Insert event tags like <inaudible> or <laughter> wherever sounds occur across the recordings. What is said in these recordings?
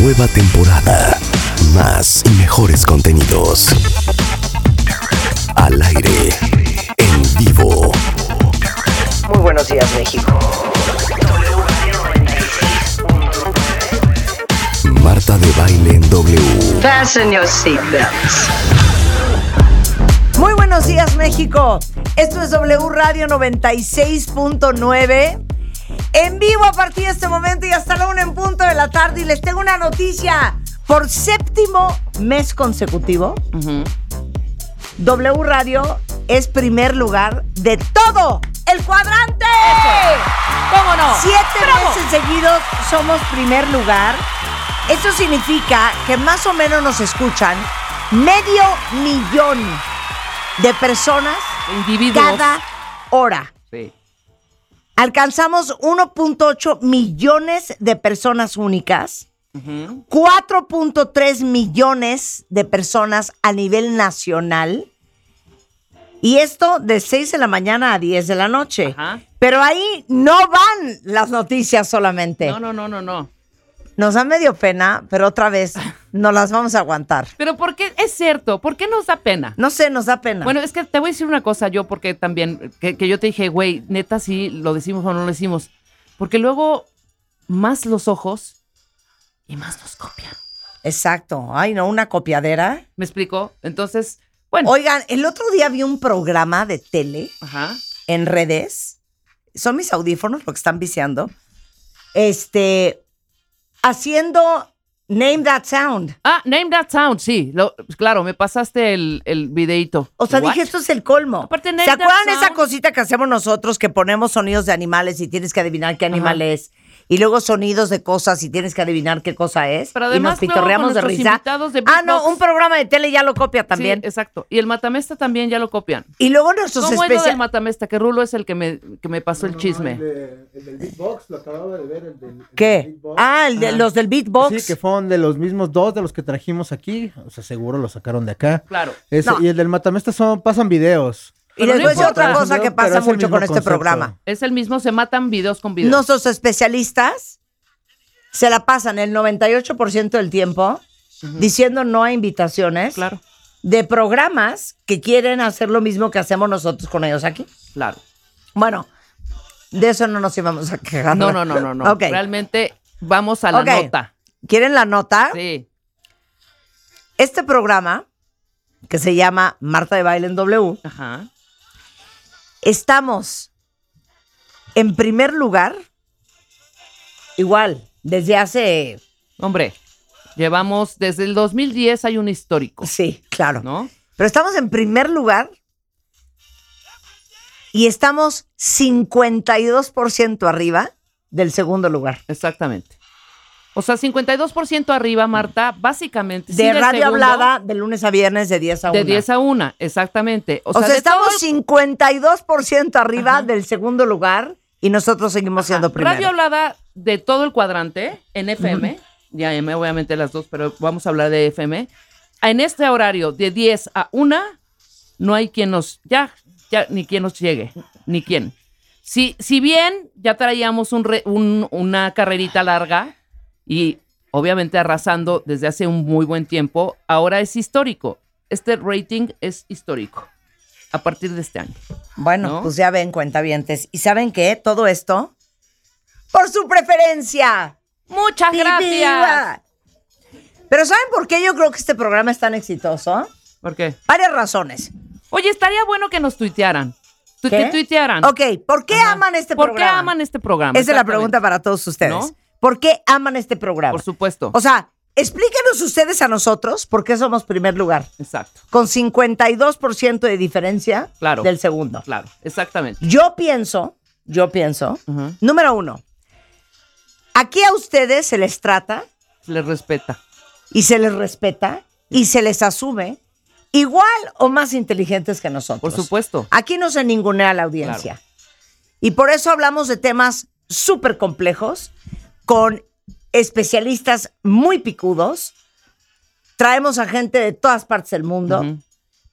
Nueva temporada. Más y mejores contenidos. Al aire. En vivo. Muy buenos días, México. Marta de baile en W. Fasten your seatbelts. Muy buenos días, México. Esto es W Radio 96.9. Vivo a partir de este momento y hasta la una en punto de la tarde. Y les tengo una noticia. Por séptimo mes consecutivo, W Radio es primer lugar de todo el cuadrante. ¿Cómo no? Siete ¡Bravo! meses seguidos somos primer lugar. Eso significa que más o menos nos escuchan medio millón de personas Individuos. cada hora. Alcanzamos 1.8 millones de personas únicas, 4.3 millones de personas a nivel nacional. Y esto de 6 de la mañana a 10 de la noche. Ajá. Pero ahí no van las noticias solamente. No, no, no, no, no. Nos da medio pena, pero otra vez <laughs> no las vamos a aguantar. Pero ¿por qué? Es cierto, ¿por qué nos da pena? No sé, nos da pena. Bueno, es que te voy a decir una cosa yo, porque también, que, que yo te dije, güey, neta, sí, lo decimos o no lo decimos. Porque luego, más los ojos y más nos copian. Exacto. Ay, no, una copiadera. ¿Me explico? Entonces, bueno. Oigan, el otro día vi un programa de tele Ajá. en redes. Son mis audífonos lo que están viciando. Este, haciendo Name That Sound. Ah, Name That Sound, sí. Lo, claro, me pasaste el, el videito. O sea, What? dije, esto es el colmo. Aparte, Name ¿Se That acuerdan de esa Sound? cosita que hacemos nosotros que ponemos sonidos de animales y tienes que adivinar qué animal Ajá. es? Y luego sonidos de cosas y tienes que adivinar qué cosa es. Pero y nos pitorreamos de risa. de ah, no, un programa de tele ya lo copia también. Sí, exacto. Y el Matamesta también ya lo copian. y luego nuestros ¿Cómo es lo del especiales. Matamesta? Que Rulo es el que me, que me pasó el chisme. El, de- el del beatbox, lo acababa de ver. El del, el del ¿Qué? beatbox. Ah, el de, Ajá. los del beatbox. Sí, que fueron de los mismos dos de los que trajimos aquí. O sea, seguro lo sacaron de acá. Claro. Ese- No. Y el del Matamesta son, pasan videos. Y les no voy a decir importa. otra cosa que pasa mucho con este programa. Es el mismo, se matan videos con videos. Nuestros especialistas se la pasan el 98% del tiempo diciendo no a invitaciones Claro, de programas que quieren hacer lo mismo que hacemos nosotros con ellos aquí. claro. Bueno, de eso no nos íbamos a quejar. No, no, no, no, no. <laughs> Realmente vamos a la nota. ¿Quieren la nota? Sí. Este programa, que se llama Marta de Baile en W, Ajá. Estamos en primer lugar, igual, desde hace... Hombre, llevamos desde el 2010 hay un histórico, Sí, claro. ¿no? Pero estamos en primer lugar y estamos 52% arriba del segundo lugar. Exactamente. O sea, 52% arriba, Marta, básicamente. De radio segundo, hablada de lunes a viernes de 10 a 1. De 10 a 1, exactamente. O, O, sea, estamos todo- 52% arriba Ajá. del segundo lugar y nosotros seguimos siendo primero. Radio hablada de todo el cuadrante en FM, ya M, obviamente las dos, pero vamos a hablar de FM. En este horario de 10 a 1, no hay quien nos, ya, ya, ni quien nos llegue, ni quien. Si, si bien ya traíamos un re- un- una carrerita larga y obviamente arrasando desde hace un muy buen tiempo, ahora es histórico. Este rating es histórico a partir de este año. Bueno, ¿no? pues ya ven, cuentavientes. ¿Y saben qué? Todo esto por su preferencia. Muchas gracias. Viva. Pero ¿saben por qué yo creo que este programa es tan exitoso? ¿Por qué? Varias razones. Oye, estaría bueno que nos tuitearan. Tu- ¿Qué? Que tuitearan. Ok, ¿por qué Ajá. aman este ¿Por programa? qué aman este programa? Esa es la pregunta para todos ustedes. ¿No? ¿Por qué aman este programa? Por supuesto. O sea, explíquenos ustedes a nosotros por qué somos primer lugar. Exacto. Con 52% de diferencia Claro. del segundo. Claro, exactamente. Yo pienso, yo pienso, número uno, aquí a ustedes se les trata Se les respeta. y se les respeta y se les asume igual o más inteligentes que nosotros. Por supuesto. Aquí no se ningunea la audiencia. Y por eso hablamos de temas súper complejos con especialistas muy picudos. Traemos a gente de todas partes del mundo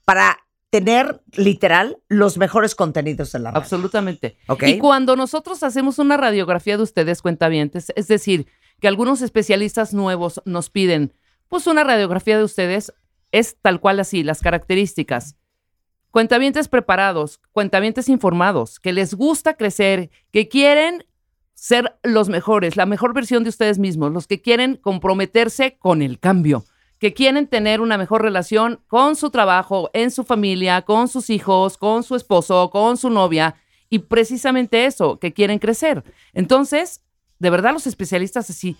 para tener literal los mejores contenidos de la radio. Absolutamente. Ok. Y cuando nosotros hacemos una radiografía de ustedes, cuentavientes, es decir, que algunos especialistas nuevos nos piden, pues una radiografía de ustedes, es tal cual así, las características. Cuentavientes preparados, cuentavientes informados, que les gusta crecer, que quieren ser los mejores, la mejor versión de ustedes mismos, los que quieren comprometerse con el cambio, que quieren tener una mejor relación con su trabajo, en su familia, con sus hijos, con su esposo, con su novia, y precisamente eso, que quieren crecer. Entonces, de verdad los especialistas así,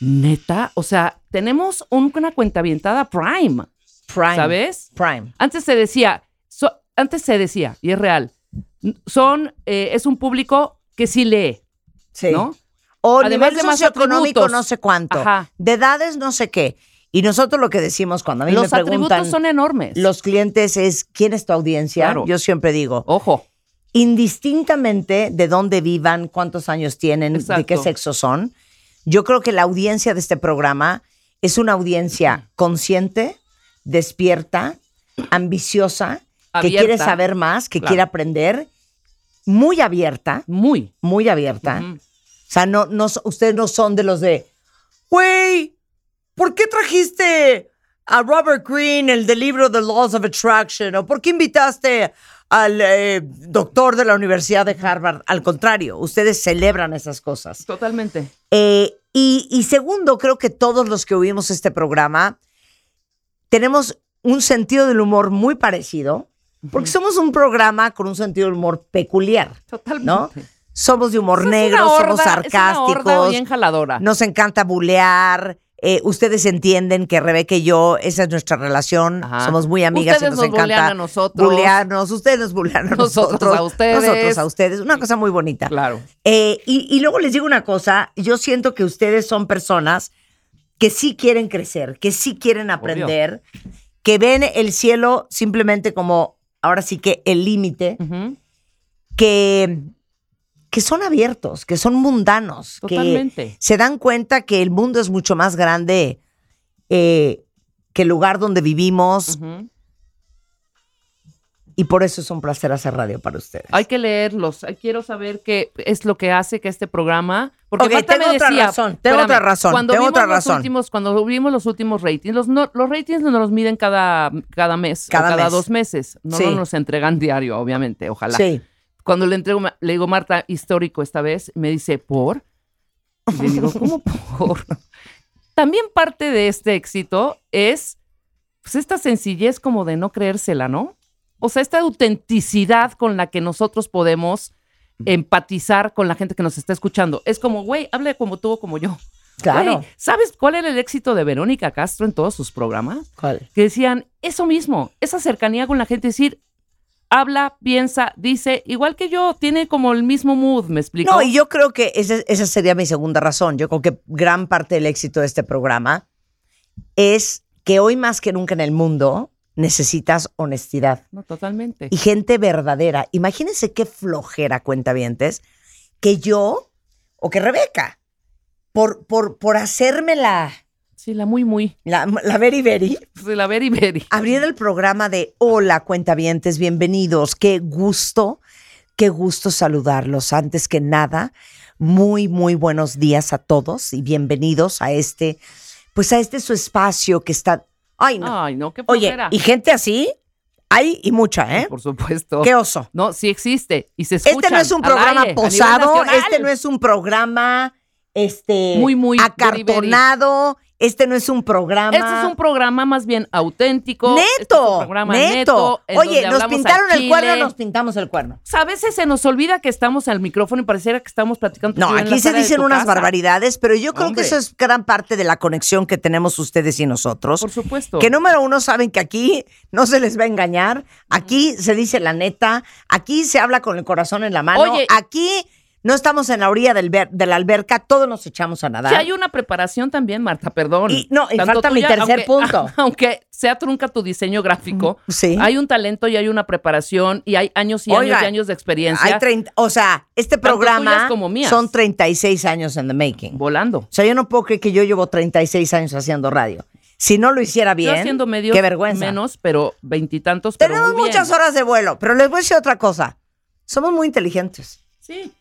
neta, o sea, tenemos un- una cuentavientada prime, Prime. ¿sabes? Prime. Antes se decía, so- antes se decía, y es real, son, eh, es un público que sí lee, Sí. ¿no? O Además nivel de socioeconómico no sé cuánto. Ajá. De edades no sé qué. Y nosotros lo que decimos cuando a mí Los me preguntan atributos son enormes. los clientes es quién es tu audiencia. Claro. Yo siempre digo, Ojo, indistintamente de dónde vivan, cuántos años tienen, de qué sexo son, yo creo que la audiencia de este programa es una audiencia consciente, despierta, ambiciosa, que quiere saber más, que Claro. quiere aprender, muy abierta, muy. muy abierta. O sea, no, no, ustedes no son de los de, güey, ¿por qué trajiste a Robert Greene, el del libro The Laws of Attraction? ¿O por qué invitaste al eh, doctor de la Universidad de Harvard? Al contrario, ustedes celebran esas cosas. Totalmente. Eh, y, y segundo, creo que todos los que oímos este programa tenemos un sentido del humor muy parecido, porque somos un programa con un sentido del humor peculiar, Totalmente. ¿no? Somos de humor Es negro, horda- somos es una sarcásticos, bien jaladora. nos encanta bulear. eh, ustedes entienden que Rebeca y yo, esa es nuestra relación. Ajá. Somos muy amigas Ustedes y nos, nos encanta a nosotros. bulearnos. Ustedes nos bulean a nosotros. Nosotros a ustedes. Nosotros a ustedes. Una cosa muy bonita. Claro. Eh, y, y luego les digo una cosa. Yo siento que ustedes son personas que sí quieren crecer, que sí quieren aprender, que ven el cielo simplemente como, ahora sí que el límite, que, que son abiertos, que son mundanos, Totalmente. que se dan cuenta que el mundo es mucho más grande eh, que el lugar donde vivimos. Y por eso es un placer hacer radio para ustedes. Hay que leerlos. Quiero saber qué es lo que hace que este programa. Porque Ok, Marta tengo me otra decía, razón, tengo otra razón, Cuando tengo vimos otra los razón. últimos, cuando vimos los últimos ratings, los, no- los ratings nos los miden cada, cada mes Cada o cada mes. dos meses. No, Sí. no nos entregan diario, obviamente. Ojalá. Sí. Cuando le entrego, le digo, Marta, histórico esta vez, me dice, ¿por? Y le digo, <laughs> ¿cómo por? También parte de este éxito es pues, esta sencillez como de no creérsela, ¿no? O sea, esta autenticidad con la que nosotros podemos empatizar con la gente que nos está escuchando. Es como, güey, hable como tú o como yo. Claro. ¿Sabes cuál era el éxito de Verónica Castro en todos sus programas? ¿Cuál? que decían eso mismo, esa cercanía con la gente, decir, habla, piensa, dice, igual que yo, tiene como el mismo mood, ¿me explico? No, y yo creo que esa, esa sería mi segunda razón. Yo creo que gran parte del éxito de este programa es que hoy más que nunca en el mundo necesitas honestidad No, totalmente. y gente verdadera. Imagínense qué flojera, cuentavientes, que yo o que Rebeca, por, por, por hacerme la, Sí, la muy, muy. la, la very very, Sí, la very, very. abrir el programa de Hola, cuentavientes, bienvenidos. Qué gusto, qué gusto saludarlos. Antes que nada, muy, muy buenos días a todos y bienvenidos a este, pues a este su espacio que está. Ay, no. Ay, no, qué Oye, y gente así, hay y mucha, ¿eh? Por supuesto. Qué oso. No, sí existe. Y se escucha. Este no es un programa posado, este no es un programa este Muy, muy acartonado, este no es un programa. Este es un programa más bien auténtico. neto, Este es un programa neto. neto. Oye, nos pintaron el cuerno, nos pintamos el cuerno. O sea, a veces se nos olvida que estamos al micrófono y pareciera que estamos platicando. No, aquí se dicen unas casa. barbaridades, pero yo creo Hombre. que eso es gran parte de la conexión que tenemos ustedes y nosotros. Por supuesto. Que número uno saben que aquí no se les va a engañar, aquí se dice la neta, aquí se habla con el corazón en la mano, Oye. aquí no estamos en la orilla del ver- de la alberca, todos nos echamos a nadar. Sí, hay una preparación también, Marta, perdón. Y- no, y falta mi tercer aunque- punto. <laughs> Aunque sea trunca tu diseño gráfico, Sí. hay un talento y hay una preparación y hay años y Oiga, años y años de experiencia Hay 30, o sea, este programa como mías. son 36 años en the making. volando. O sea, yo no puedo creer que yo llevo 36 años haciendo radio. Si no lo hiciera bien, Yo haciendo medio qué vergüenza. menos, pero veintitantos, pero Tenemos muy bien. muchas horas de vuelo, pero les voy a decir otra cosa. Somos muy inteligentes. Sí.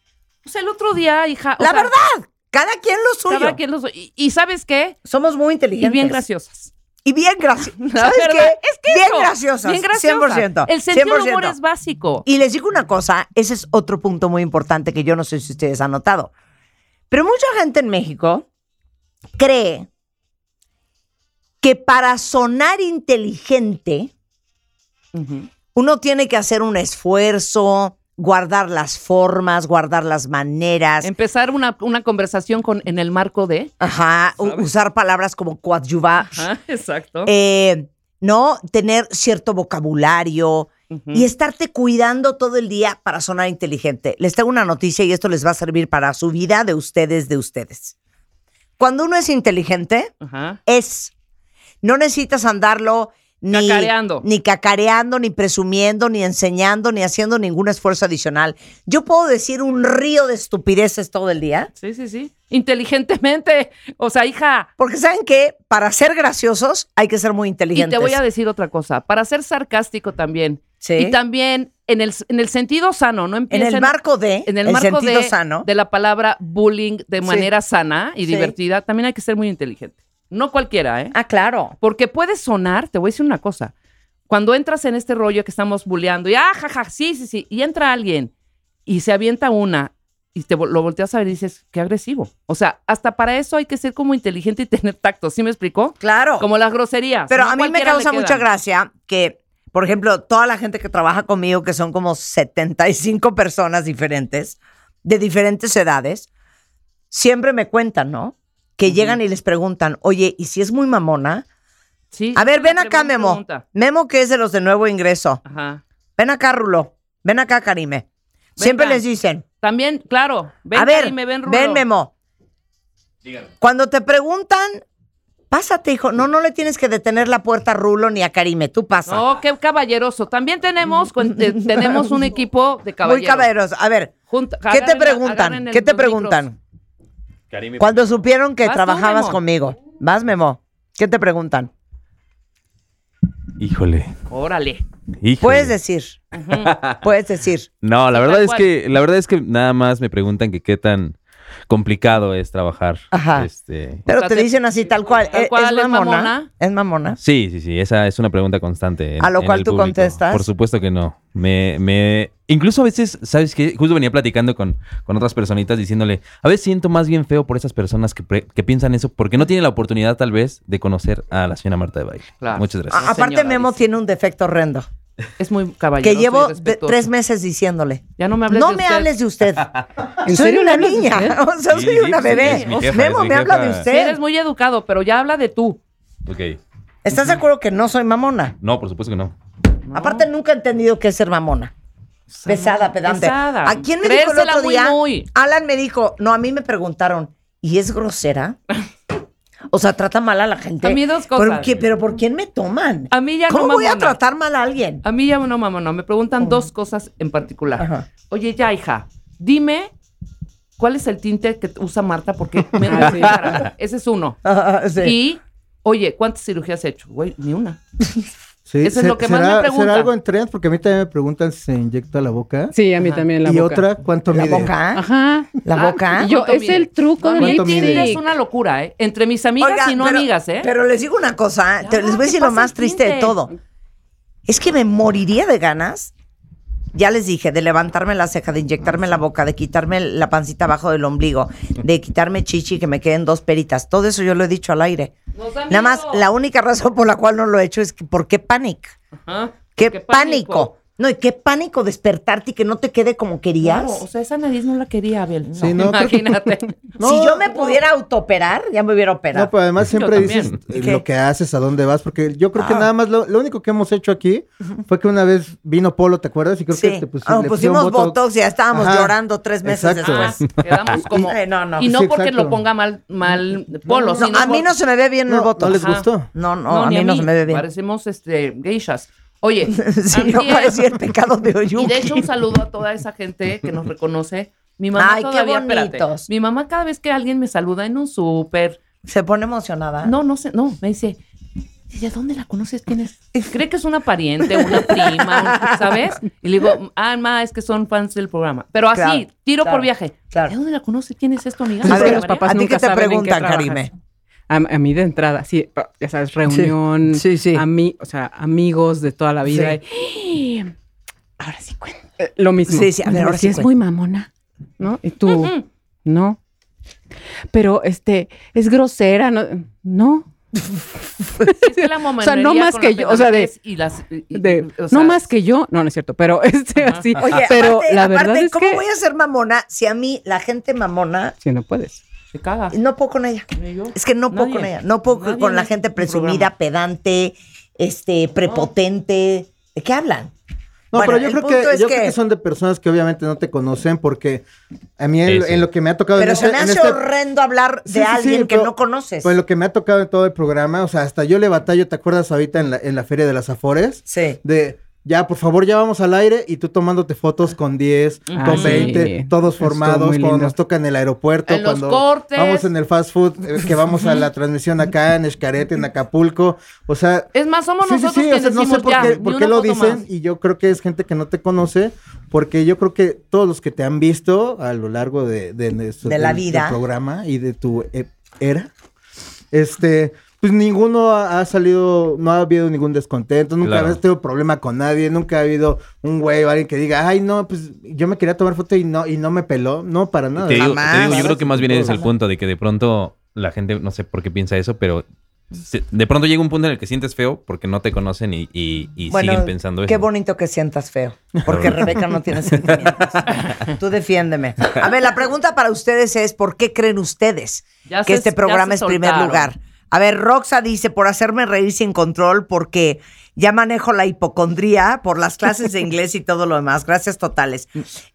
O sea, el otro día, hija. o La sea, verdad, cada quien lo suyo. cada quien lo su- y, y ¿sabes qué? Somos muy Y inteligentes. bien graciosas. Y bien graciosas. <laughs> ¿Sabes verdad, qué? Es que bien eso, graciosas. Bien graciosas. 100%. El sentido del humor 100%. es básico. Y les digo una cosa, ese es otro punto muy importante que yo no sé si ustedes han notado. Pero mucha gente en México cree que para sonar inteligente uno tiene que hacer un esfuerzo, guardar las formas, guardar las maneras, Empezar una, una conversación con, en el marco de. ajá, usar palabras como coadyuvar, Ajá, exacto. eh, ¿no? Tener cierto vocabulario y estarte cuidando todo el día para sonar inteligente. Les tengo una noticia y esto les va a servir para su vida de ustedes, de ustedes. Cuando uno es inteligente, es. No necesitas andarlo ni Cacareando. ni cacareando, ni presumiendo, ni enseñando, ni haciendo ningún esfuerzo adicional. Yo puedo decir un río de estupideces todo el día. Sí, sí, sí. Inteligentemente. O sea, hija. Porque saben que para ser graciosos hay que ser muy Y inteligentes. te voy a decir otra cosa. Para ser sarcástico también. Sí. Y también en el, en el sentido sano, no en empiecen el marco de, en el, el marco sentido de, sano. de la palabra bullying de Sí. manera sana y Sí. divertida, también hay que ser muy inteligente. No cualquiera, ¿eh? Ah, claro. Porque puede sonar, te voy a decir una cosa. Cuando entras en este rollo que estamos bulleando y ah, jaja, sí, sí, sí, y entra alguien y se avienta una y te lo volteas a ver y dices, qué agresivo. O sea, hasta para eso hay que ser como inteligente y tener tacto, ¿sí me explicó? Claro. Como las groserías. Pero no a mí me causa mucha gracia que, por ejemplo, toda la gente que trabaja conmigo, que son como 75 personas diferentes, de diferentes edades, siempre me cuentan, ¿no? Que llegan y les preguntan, oye, ¿y si es muy mamona? Sí, A ver, ven acá, Memo. pregunta. Memo, que es de los de nuevo ingreso. Ajá. Ven acá, Rulo. Ven acá, Karime. Siempre les dicen, También, claro. Ven, a ver, Karime, ven, Rulo. ven, Memo. Cuando te preguntan, pásate, hijo. No, no le tienes que detener la puerta a Rulo ni a Karime. Tú pasa. No, qué caballeroso. También tenemos, <laughs> tenemos un equipo de Muy caballeros. A ver, Junta- ¿qué te preguntan? ¿Qué te los Karime, Cuando supieron que Vas tú, trabajabas Memo. conmigo. Vas, Memo. ¿Qué te preguntan? Híjole. Órale. híjole. Puedes decir. Puedes decir. No, la verdad es que la verdad es que nada más me preguntan que qué tan complicado es trabajar. Ajá. Este, Pero O sea, te te- dicen así, tal cual. tal ¿Es- cual, ¿Es ¿es mamona? mamona? ¿Es mamona? sí, sí, sí, esa es una pregunta constante. en- A lo en cual el tú público. contestas. Por supuesto que no. Me, me, incluso a veces, ¿sabes qué? Justo venía platicando con, con otras personitas diciéndole, a veces siento más bien feo por esas personas que, pre- que piensan eso, porque no tienen la oportunidad tal vez de conocer a la señora Marta de Baile. Claro. Muchas A- gracias. aparte, señora, Memo dice. tiene un defecto horrendo. Es muy caballeroso. Que llevo tres meses diciéndole. Ya no me hables No de me usted. hables de usted. <laughs> ¿En soy serio una niña. <laughs> O sea, Sí, soy sí, una bebé. jefa, Memo me habla de. Sí, usted. eres muy educado, pero ya habla de tú. Ok. ¿Estás de acuerdo que no soy mamona? No, por supuesto que no. Aparte, nunca he entendido qué es ser mamona. Pesada, pedante. Pesada. ¿A quién me dijo el otro muy, día? muy. Alan me dijo, no, a mí me preguntaron, ¿y es grosera? <laughs> O sea, trata mal a la gente. A mí dos ¿Pero, cosas. qué- pero por quién me toman? A mí ya ¿Cómo no voy a tratar mal a alguien? A mí ya no, mamá, no. Me preguntan dos cosas en particular. Ajá. Oye, ya, hija, dime cuál es el tinte que usa Marta porque <laughs> me Ah, sí. Ese es uno. <laughs> Sí. Y, oye, ¿cuántas cirugías has hecho? Güey, ni una. <laughs> Sí, Eso es lo que más será- me preguntan. ¿Será algo en trend? Porque a mí también me preguntan si se inyecta la boca. Sí, a mí Ajá. también la y boca. otra, ¿cuánto ¿La mide? boca? Ajá. ¿La Ah, boca? Y yo, ¿Cuánto es mide? el truco del ¿Cuánto lipstick. Es una locura, ¿eh? Entre mis amigas Oiga, y no pero- amigas, ¿eh? Pero les digo una cosa, te- Ya, les voy a ¿qué decir lo más triste de todo. Es que me moriría de ganas, ya les dije, de levantarme la ceja, de inyectarme la boca, de quitarme la pancita abajo del ombligo, de quitarme chichi y que me queden dos peritas. Todo eso yo lo he dicho al aire. Nada más, la única razón por la cual no lo he hecho es que ¿por qué pánico? Ajá. ¡Qué Qué pánico! No, y qué pánico despertarte y que no te quede como querías. Claro, o sea, esa nariz no la quería, Abel. Sí, no, creo que- imagínate. <laughs> si yo me pudiera autooperar, ya me hubiera operado. No, pero además siempre dices eh, ¿Qué? lo que haces, a dónde vas, porque yo creo que Ah. nada más lo, lo único que hemos hecho aquí fue que una vez vino Polo, ¿te acuerdas? Y creo sí. que te pusi- Ah, le pusimos botox y ya estábamos Ajá. llorando tres meses Exacto. después. Ah, quedamos como. Eh, no, no. Y no Sí, porque lo ponga mal, mal Polo. No, sino a mí no se me ve bien el No, botox. no les gustó. No, no, a mí no se me ve bien. Parecemos este, geishas. Oye, <laughs> Sí, no antier- parecía el pecado de Oyuki. Y de hecho, un saludo a toda esa gente que nos reconoce. Mi mamá Ay, qué todavía, espérate, bonitos. Mi mamá cada vez que alguien me saluda en un súper, Se pone emocionada. no, no sé, no, me dice, ¿y de dónde la conoces? ¿Quién es? Cree que es una pariente, una <laughs> prima, ¿sabes? Y le digo, ah, ma, es que son fans del programa. Pero así, Claro, tiro claro, por viaje. claro. ¿De dónde la conoce? ¿Quién es esto, amiga? A ver, María? papás ¿a ti nunca qué te qué preguntan. Karime? A, a mí de entrada, sí, ya sabes, reunión, Sí, sí. ami- o sea, amigos de toda la vida. y, ahora sí cuenta. Eh, lo mismo. Sí, sí, a ver, ahora sí es cuenta. muy mamona, ¿no? Y tú, no. Pero, este, es grosera, ¿no? No. Es que la <laughs> O sea, no más que yo, o sea, de- y las- y- y- De, o sea, no más que yo, no, no es cierto, pero <laughs> este, así. Oye, pero aparte, la aparte, verdad es ¿cómo que... voy a ser mamona si a mí la gente mamona Sí, no puedes. Se caga. no puedo con ella? Yo. Es que no puedo Nadie. con ella. No puedo Nadie con la este gente presumida, programa. pedante, este, prepotente. ¿De qué hablan? No, Bueno, pero yo creo que yo que- creo que son de personas que obviamente no te conocen porque a mí en, Sí, lo- sí. en lo que me ha tocado Pero en se este- me en hace este- horrendo hablar de Sí, sí, sí, alguien que pero- no conoces. Pues lo que me ha tocado en todo el programa, o sea, hasta yo le batallo, ¿te acuerdas ahorita en la, en la Feria de las Afores? Sí. De, ya, por favor, ya vamos al aire y tú tomándote fotos con 10, Ah, con sí. 20, todos Estuvo formados, cuando nos toca en el aeropuerto, En los cuando cortes. vamos en el fast food, eh, que vamos a la transmisión acá en Escarete, en Acapulco, o sea... Es más, somos Sí, sí, nosotros sí, que o sea, no sé por ya, qué, por lo dicen más. y yo creo que es gente que no te conoce porque yo creo que todos los que te han visto a lo largo de, de, de su- De la vida. programa y de tu e- era, este, pues ninguno ha, ha salido, no ha habido ningún descontento, nunca Claro. has tenido problema con nadie, nunca ha habido un güey o alguien que diga, ay no, pues yo me quería tomar foto y no, y no me peló, no, para nada. Te digo, Jamás. te digo, yo creo que más bien es el punto de que de pronto la gente, no sé por qué piensa eso, pero se- de pronto llega un punto en el que sientes feo porque no te conocen y, y- y Bueno, siguen pensando eso. qué bonito que sientas feo, <laughs> porque Rebeca no tiene sentimientos. Tú defiéndeme. A ver, la pregunta para ustedes es, ¿por qué creen ustedes Ya que se- este programa es primer lugar? A ver, Roxa dice, por hacerme reír sin control, porque ya manejo la hipocondría por las clases de inglés y todo lo demás. Gracias totales.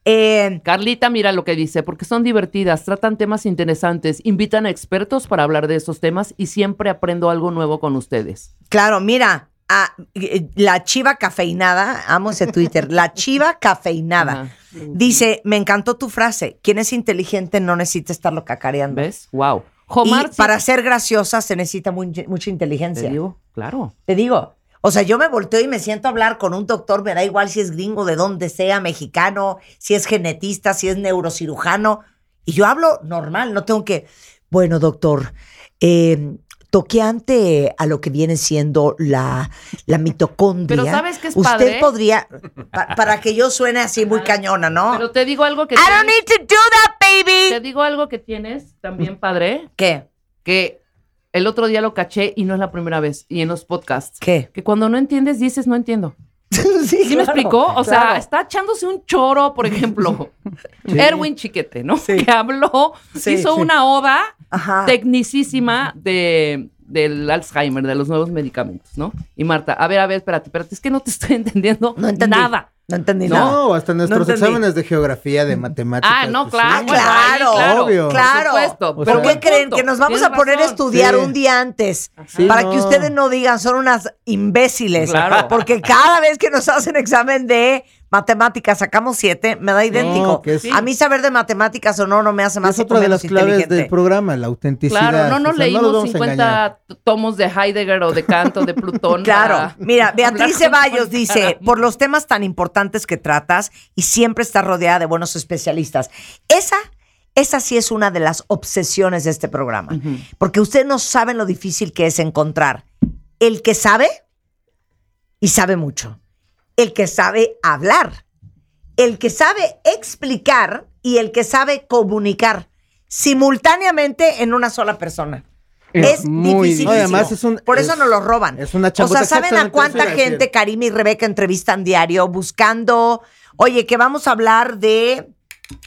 Eh, Carlita, mira lo que dice, porque son divertidas, tratan temas interesantes, invitan a expertos para hablar de esos temas y siempre aprendo algo nuevo con ustedes. Claro, mira, a- eh, la chiva cafeinada, amo ese Twitter, la chiva cafeinada. Dice, me encantó tu frase, quien es inteligente no necesita estarlo cacareando. ¿Ves? Wow. Y sí, para ser graciosa se necesita muy- mucha te inteligencia. digo, claro. Te digo. O sea, yo me volteo y me siento a hablar con un doctor, me da igual si es gringo, de donde sea, mexicano, si es genetista, si es neurocirujano. Y yo hablo normal, no tengo que. Bueno, doctor, eh, toqueante a lo que viene siendo la, la mitocondria. Pero ¿sabes qué es Usted padre? podría. pa- para que yo suene así muy cañona, ¿no? Pero te digo algo que I don't need to do that, te digo algo que tienes también padre, ¿Qué? que el otro día lo caché y no es la primera vez, y en los podcasts. ¿Qué? Que cuando no entiendes, dices no entiendo. <laughs> sí, ¿Sí me explicó? O sea, está echándose un choro, por ejemplo. <laughs> Erwin Chiquete, ¿no? Sí. Que habló, hizo una oda Ajá. tecnicísima de, del Alzheimer, de los nuevos medicamentos, ¿no? Y Marta, a ver, a ver, espérate, espérate, es que no te estoy <laughs> entendiendo No nada. No entendí nada. No, hasta nuestros exámenes de geografía, de matemáticas. Ah, no, pues, claro. Ah, sí. claro, claro, obvio. claro. Por supuesto. O ¿Por sea, qué creen que nos vamos a poner a estudiar Sí. un día antes? Sí, para no. que ustedes no digan, son unas imbéciles. Claro. Porque cada vez que nos hacen examen de matemáticas, sacamos siete, me da idéntico. A mí saber de matemáticas o no, no me hace más Es otra de las claves inteligente. del programa, la autenticidad. Claro, no nos O sea, leímos a 50 engañar. t- tomos de Heidegger o de Kant o de Plutón. <laughs> Claro, mira, <laughs> Beatriz Ceballos dice, por los temas tan importantes que tratas y siempre estás rodeada de buenos especialistas. Esa, esa sí es una de las obsesiones de este programa, porque ustedes no saben lo difícil que es encontrar el que sabe y sabe mucho, el que sabe hablar, el que sabe explicar y el que sabe comunicar simultáneamente en una sola persona. Es Es muy difícil. No, y además es un- Por eso es- nos lo roban. es una O sea, ¿saben a cuánta gente Karim y Rebeca entrevistan diario buscando, oye, que vamos a hablar de,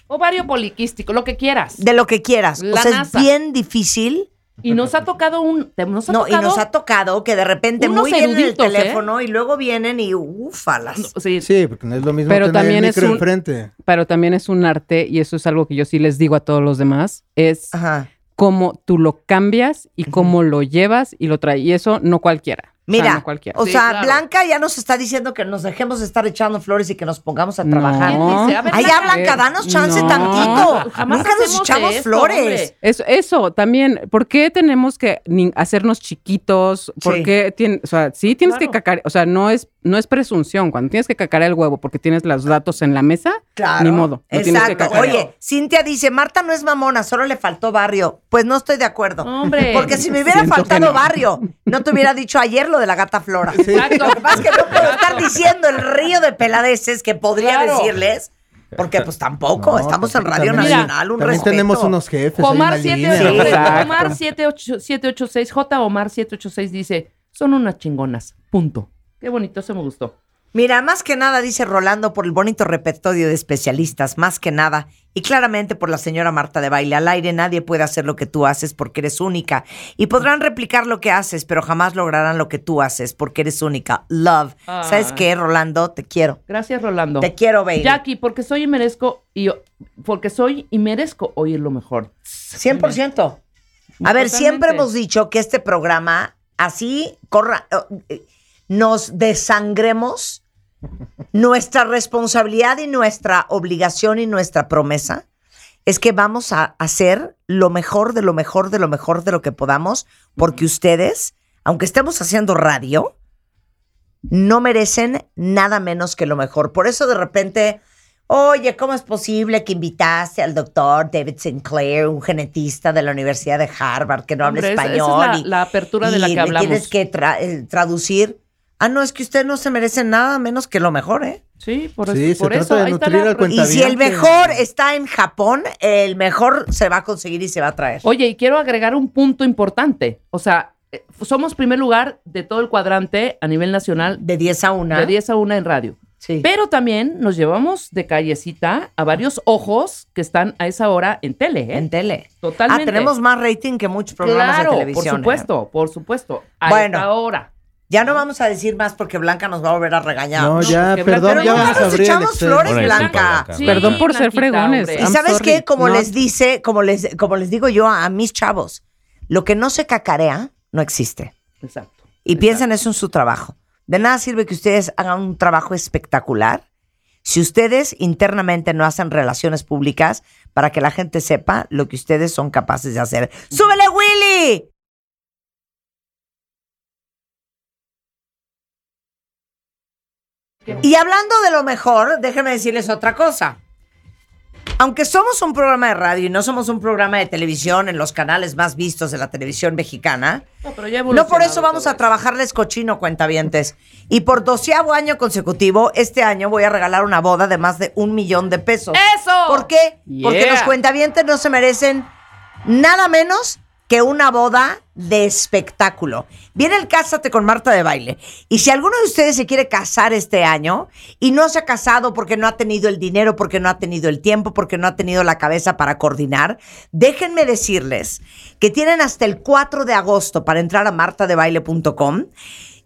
Ovario poliquístico, lo que quieras. de lo que quieras? La o sea, NASA. es bien difícil. Y nos ha tocado un. te- Nos ha No, y nos ha tocado que de repente unos muy bien en el ¿eh? teléfono y luego vienen y ufalas. Sí, Sí, porque no es lo mismo Pero tener también el es un- enfrente. Pero también es un arte, y eso es algo que yo sí les digo a todos los demás, es Ajá. cómo tú lo cambias y cómo lo llevas y lo traes. Y eso no cualquiera. O sea, Mira, no o Sí, sea, claro. Blanca ya nos está diciendo que nos dejemos de estar echando flores y que nos pongamos a trabajar. No. dice? A ver, Ay, Blanca. danos chance No. tantito. Jamás Nunca nos echamos esto, flores. Eso, eso también, ¿por qué tenemos que hacernos chiquitos? ¿Por Sí. qué tien- o sea, sí tienes que cacar, o sea, no es, no es presunción. Cuando tienes que cacarear el huevo porque tienes los datos en la mesa, Claro. ni modo. Que Exacto. cacarear. Oye, Cintia dice, Marta no es mamona, solo le faltó barrio. Pues no estoy de acuerdo. Hombre. Porque si me hubiera Siento faltado no. barrio, no te hubiera dicho ayer lo de la gata Flora. Exacto. Lo que pasa es que no puedo estar diciendo el río de peladeces que podría Claro. decirles, porque pues tampoco, No, estamos en Radio también- Nacional, un También respeto. tenemos unos jefes. Omar la 7, línea. Sí, exacto. Omar 78 786, J Omar 786 dice, son unas chingonas. Punto. Qué bonito, eso me gustó. Mira, más que nada, dice Rolando, por el bonito repertorio de especialistas, más que nada, y claramente por la señora Marta de Baile al aire, nadie puede hacer lo que tú haces porque eres única. Y podrán replicar lo que haces, pero jamás lograrán lo que tú haces porque eres única. Love. ¿Sabes qué, Rolando? Te quiero. Gracias, Rolando. Te quiero, baby. Jackie, porque soy y merezco y porque soy y merezco oír lo mejor. 100%. A ver, Totalmente. siempre hemos dicho que este programa, así corra, eh, nos desangremos, nuestra responsabilidad y nuestra obligación y nuestra promesa es que vamos a hacer lo mejor de lo mejor de lo mejor de lo que podamos, porque ustedes, aunque estemos haciendo radio, no merecen nada menos que lo mejor. Por eso de repente, oye, ¿cómo es posible que invitaste al doctor David Sinclair, un genetista de la Universidad de Harvard, que no habla Hombre, esa- esa es español? la- y- la apertura de la que hablamos. tienes que tra- eh, traducir. Ah, no, es que usted no se merece nada menos que lo mejor, ¿eh? Sí, por Sí, eso. se por trata eso de ahí está nutrir la al Y si el mejor está en Japón, el mejor se va a conseguir y se va a traer. Oye, y quiero agregar un punto importante. O sea, eh, somos primer lugar de todo el cuadrante a nivel nacional De 10 a 1. de 10 a 1 en radio. Sí. Pero también nos llevamos de callecita a varios ojos que están a esa hora en tele, ¿eh? En tele. Totalmente. Ah, tenemos más rating que muchos programas claro, de televisión. por ¿eh? supuesto, por supuesto. A Bueno. esta hora. Ya no vamos a decir más porque Blanca nos va a volver a regañar. No, ya, perdón, Blanca- ya vamos a nos abrir echamos flores, Blanca. Blanca. Sí, Perdón por ser fregones. hombre. Y sabes sorry. qué, como No. les dice, como les, como les digo yo a, a mis chavos, lo que no se cacarea no existe. Exacto. Y piensen eso en su trabajo. De nada sirve que ustedes hagan un trabajo espectacular si ustedes internamente no hacen relaciones públicas para que la gente sepa lo que ustedes son capaces de hacer. ¡Súbele, Willy! Y hablando de lo mejor, déjenme decirles otra cosa. Aunque somos un programa de radio y no somos un programa de televisión en los canales más vistos de la televisión mexicana, No, pero ya ha no por eso vamos a trabajarles cochino, cuentavientes. Y por doceavo año consecutivo, este año voy a regalar una boda de más de un millón de pesos. ¡Eso! ¿Por qué? Porque los cuentavientes no se merecen nada menos que una boda de espectáculo. Viene el Cásate con Marta de Baile. Y si alguno de ustedes se quiere casar este año y no se ha casado porque no ha tenido el dinero, porque no ha tenido el tiempo, porque no ha tenido la cabeza para coordinar, déjenme decirles que tienen hasta el 4 de agosto para entrar a martadebaile.com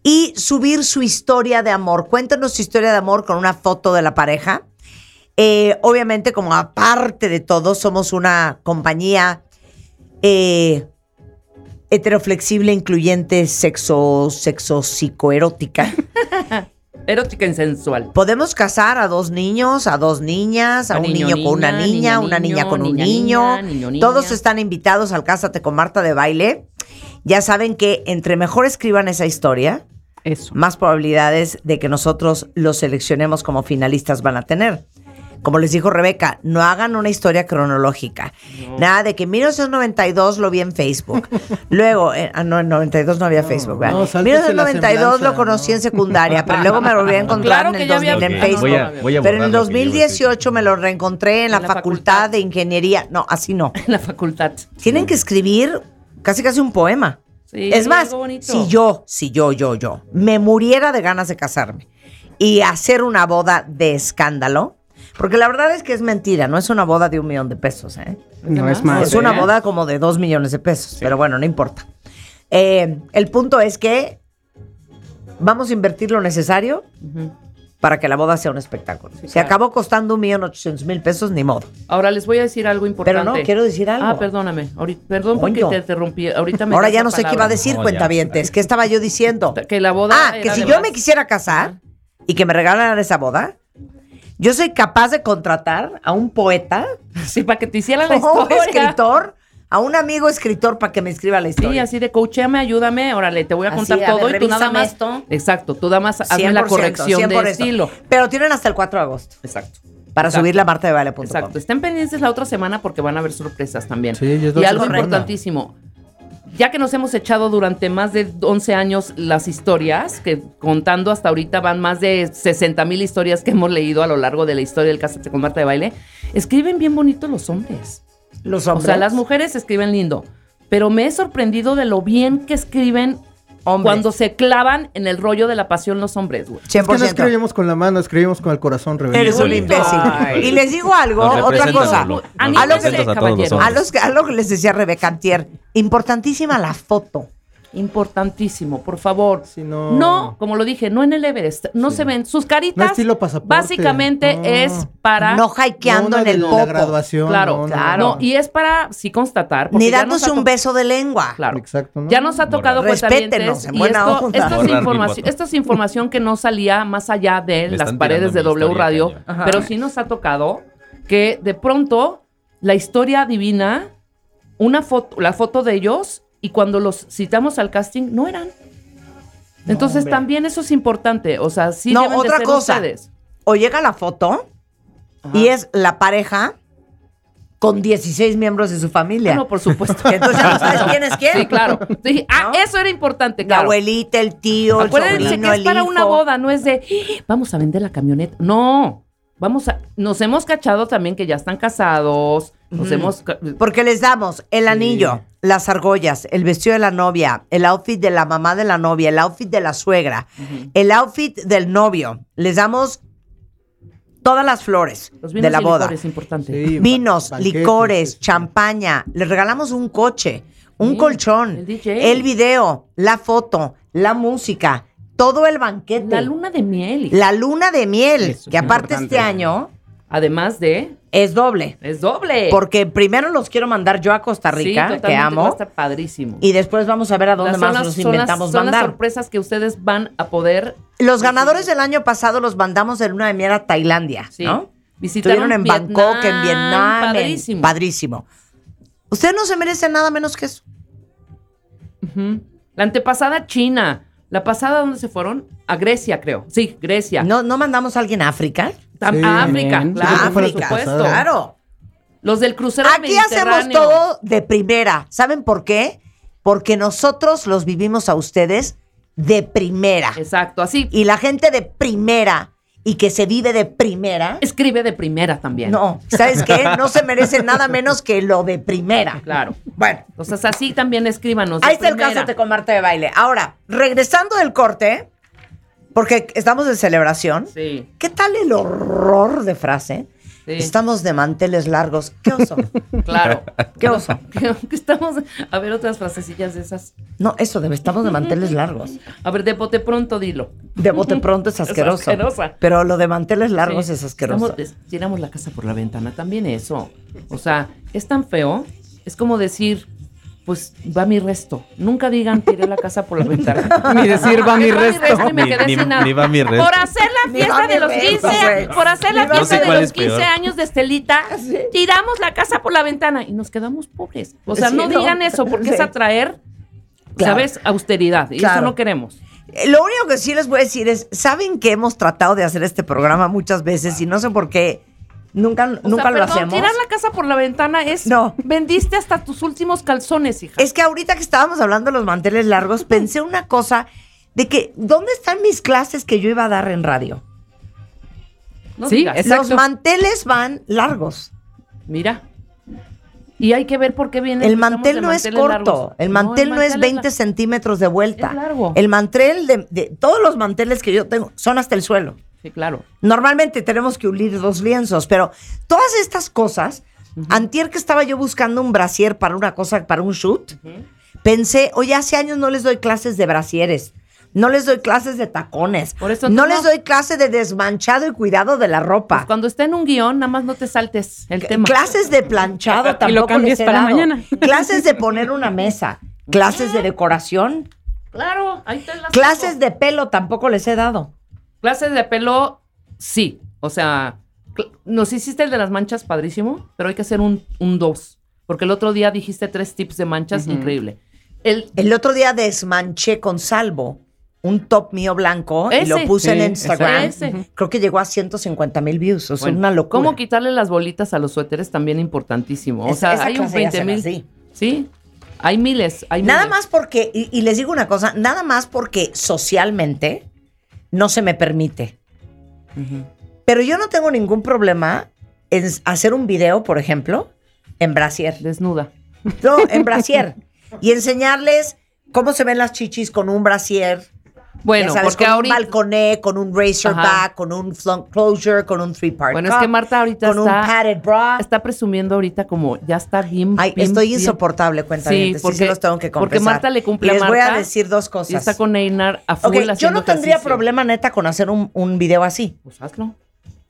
y subir su historia de amor. Cuéntanos su historia de amor con una foto de la pareja. Eh, obviamente, como aparte de todo, somos una compañía eh, heteroflexible, incluyente, sexo, sexo psicoerótica. <laughs> Erótica y sensual. Podemos casar a dos niños, a dos niñas, a, A un niño, niño, con una niña, niña, una niña con un niña, niño. Todos están invitados al Cásate con Marta de Baile. Ya saben que entre mejor escriban esa historia, Eso. más probabilidades de que nosotros los seleccionemos como finalistas van a tener. Como les dijo Rebeca, no hagan una historia cronológica. Nada de que en 1992 lo vi en Facebook. <laughs> Luego, eh, ah, no, en 92 no había Facebook, ¿verdad? no, En sáltese la 1992 lo conocí no. en secundaria, pero luego me lo volví a encontrar Claro en el ya había 2000 en Facebook. Facebook. Voy a, voy a pero en el borrar lo que llevo en 2018 me lo reencontré en la, En la facultad, facultad. de Ingeniería. No, así no. En la facultad. Tienen que escribir casi casi un poema. Sí, es más, si yo, si yo, yo, yo, me muriera de ganas de casarme y hacer una boda de escándalo, porque la verdad es que es mentira, no es una boda de un millón de pesos, ¿eh? No es más? es una boda como de dos millones de pesos, pero bueno, no importa. Eh, el punto es que vamos a invertir lo necesario Ujú. para que la boda sea un espectáculo. Sí, Se claro. acabó costando un millón ochocientos mil pesos, ni modo. Ahora les voy a decir algo importante. Pero no, quiero decir algo. Ah, perdóname. Ahorita, perdón porque te interrumpí. Ahorita me Ahora ya no sé qué iba a decir, No, cuentavientes. ¿Qué estaba yo diciendo? Que la boda. Ah, que si yo más. me quisiera casar y que me regalaran esa boda, yo soy capaz de contratar a un poeta, <laughs> Sí, para que te hicieran la a <laughs> un historia. escritor, a un amigo escritor para que me escriba la Sí, historia. así de coachéame, ayúdame, órale, te voy a Así, contar a todo ver, y tú nada más. esto. Exacto, tú nada más hazme la 100%, corrección de 100%. estilo. Pero tienen hasta el 4 de agosto Exacto. para Exacto. subirla a martadebaile.com. Exacto. Estén pendientes la otra semana porque van a haber sorpresas también. Sí, la y algo importantísimo. Ya que nos hemos echado durante más de 11 años las historias, que contando hasta ahorita van más de 60 mil historias que hemos leído a lo largo de la historia del Cásate con Marta de Baile, escriben bien bonito los hombres. Los O hombres. sea, las mujeres escriben lindo, pero me he sorprendido de lo bien que escriben Hombres. cuando se clavan en el rollo de la pasión los hombres, güey. 100%. Es que no escribimos con la mano, escribimos con el corazón rebelde. Eres un imbécil. Ay. Y les digo algo, Nos otra cosa. Lolo. A a. A, los, que- a lo que les decía Rebeca Antier, importantísima la foto. Importantísimo, por favor. Sí, no. No, como lo dije, no en el Everest. No se ven sus No caritas. estilo pasaporte. básicamente No. es para. No hikeando No, en de el la popo. graduación. claro, no, no, claro. No, y es para sí constatar. Ni dándose un beso de lengua. Claro. Exacto, ¿no? Ya nos ha tocado Respétenos, en y buena esto, onda. esto es información, voto. esto es información que no salía más allá de Le las paredes de W Radio. Ajá. pero sí nos ha tocado que de pronto la historia divina, una foto, la foto de ellos y cuando los citamos al casting no eran. Entonces hombre. también eso es importante, o sea, sí No, deben de otra ser cosa. ustedes. O llega la foto Ajá. y es la pareja con 16 miembros de su familia. Ah, no, por supuesto. Entonces ya no sabes quién es quién. Sí, claro. Sí, Ah, ¿No? eso era importante, La claro. abuelita, el tío, el Acuérdense sobrino, que es el para hijo. una boda, no es de "Ah, vamos a vender la camioneta. No, vamos a. Nos hemos cachado también que ya están casados. Nos hemos. Porque les damos el anillo, las argollas, el vestido de la novia, el outfit de la mamá de la novia, el outfit de la suegra, el outfit del novio. Les damos todas las flores Los de la y boda. licores, importante. Sí, Vinos, banquetes, licores, este. champaña. Les regalamos un coche, un Sí, colchón, el DJ. el video, la foto, la música, todo el banquete. La luna de miel. La luna de miel, Eso que aparte importante. este año Además de. es doble. Es doble. Porque primero los quiero mandar yo a Costa Rica, que Va a amo. estar padrísimo. Y después vamos a ver a dónde Las- más las- nos son las- inventamos las sorpresas que ustedes van a poder. Los ganadores del año pasado los mandamos de luna de miel a Tailandia, Sí. ¿no? Visitaron Estuvieron en Vietnam, Bangkok, en Vietnam. en- Padrísimo. padrísimo. Ustedes no se merecen nada menos que eso. La antepasada China. La pasada, ¿dónde se fueron? A Grecia, creo. Sí, Grecia. ¿No, ¿No mandamos a alguien a África? Sí. a África, Bien. claro, Sí, por África, supuesto. claro. Los del crucero Aquí hacemos todo de primera. ¿Saben por qué? Porque nosotros los vivimos a ustedes de primera. Exacto, así. Y la gente de primera y que se vive de primera. Escribe de primera también. No, ¿sabes qué? No se merece nada menos que lo de primera. Claro. Bueno, Entonces así también escríbanos. de ahí está el primera. Cásate con Marta de Baile. Ahora, regresando del corte, porque estamos en celebración, Sí, ¿qué tal el horror de frase? sí. Estamos de manteles largos. ¿Qué oso? <laughs> Claro. ¿Qué oso? Estamos. A ver, otras frasecillas de esas. No, eso de estamos de manteles largos. A ver, de bote pronto dilo. De bote pronto es <laughs> asqueroso. asquerosa. Pero lo de manteles largos Sí. es asqueroso. Estamos- es- tiramos la casa por la ventana, también eso. O sea, es tan feo. Es como decir, pues va mi resto. Nunca digan tiré la casa por la <laughs> ventana. <laughs> Ni decir va mi resto. y me Ni- quedé ni- sin nada. ni va mi resto. Por hacer la fiesta de los resto, 15, güey. por hacer la fiesta de los es peor. 15 años de Estelita, tiramos la casa por la ventana y nos quedamos pobres. O sea, Sí, no no. digan eso porque es atraer, Claro. ¿sabes? Austeridad. Y eso no queremos. Eh, Lo único que sí les voy a decir es, ¿saben que hemos tratado de hacer este programa muchas veces y no sé por qué nunca, O nunca sea, lo perdón, hacemos? tirar la casa por la ventana es. No. Vendiste hasta tus últimos calzones, hija. Es que ahorita que estábamos hablando de los manteles largos, pensé una cosa de que, ¿dónde están mis clases que yo iba a dar en radio? no Sí, digas. Exacto. Los manteles van largos. Mira. Y hay que ver por qué viene. El mantel no es corto. largos. El mantel no, es mantel 20 la- centímetros de vuelta. Es largo. El mantel de, de- todos los manteles que yo tengo son hasta el suelo. Sí, claro. Normalmente tenemos que unir dos lienzos, pero todas estas cosas, antier que estaba yo buscando un brasier para una cosa, para un shoot, pensé, oye, hace años no les doy clases de brasieres. No les doy clases de tacones. Por eso no les doy clase de desmanchado y cuidado de la ropa. Pues cuando está en un guion, nada más no te saltes el tema. Clases de planchado tampoco <laughs> Y lo cambies les he para dado. mañana. <laughs> Clases de poner una mesa. Clases de decoración. Claro, ahí te las Clases de pelo tampoco les he dado. Clases de pelo, sí. O sea, nos hiciste el de las manchas padrísimo, pero hay que hacer un, un dos. Porque el otro día dijiste tres tips de manchas, increíble. El, El otro día desmanché con salvo un top mío blanco y lo puse en Instagram. ese. Creo que llegó a 150 mil views. O sea, Bueno, una locura. ¿Cómo quitarle las bolitas a los suéteres? También importantísimo. O sea, esa hay un clase ya 20 se mil. Sí, hay miles. Hay Nada miles. más porque, y, y les digo una cosa, nada más porque socialmente no se me permite. Pero yo no tengo ningún problema en hacer un video, por ejemplo, en brasier. Desnuda. No, en brasier. y enseñarles cómo se ven las chichis con un brasier. Bueno, sabes, porque con ahorita. un balconé, con un razor Ajá. back, con un front closure, con un three part Bueno, es que Marta ahorita con un está- padded bra. Está presumiendo ahorita como ya está bien. Ay, bien, estoy insoportable, cuenta Sí, porque- sí los tengo que confesar. porque Marta le cumple les a voy a Marta decir dos cosas. Y está con Einar a full Ok, yo no tendría ejercicio. problema neta con hacer un, un video así. Pues hazlo.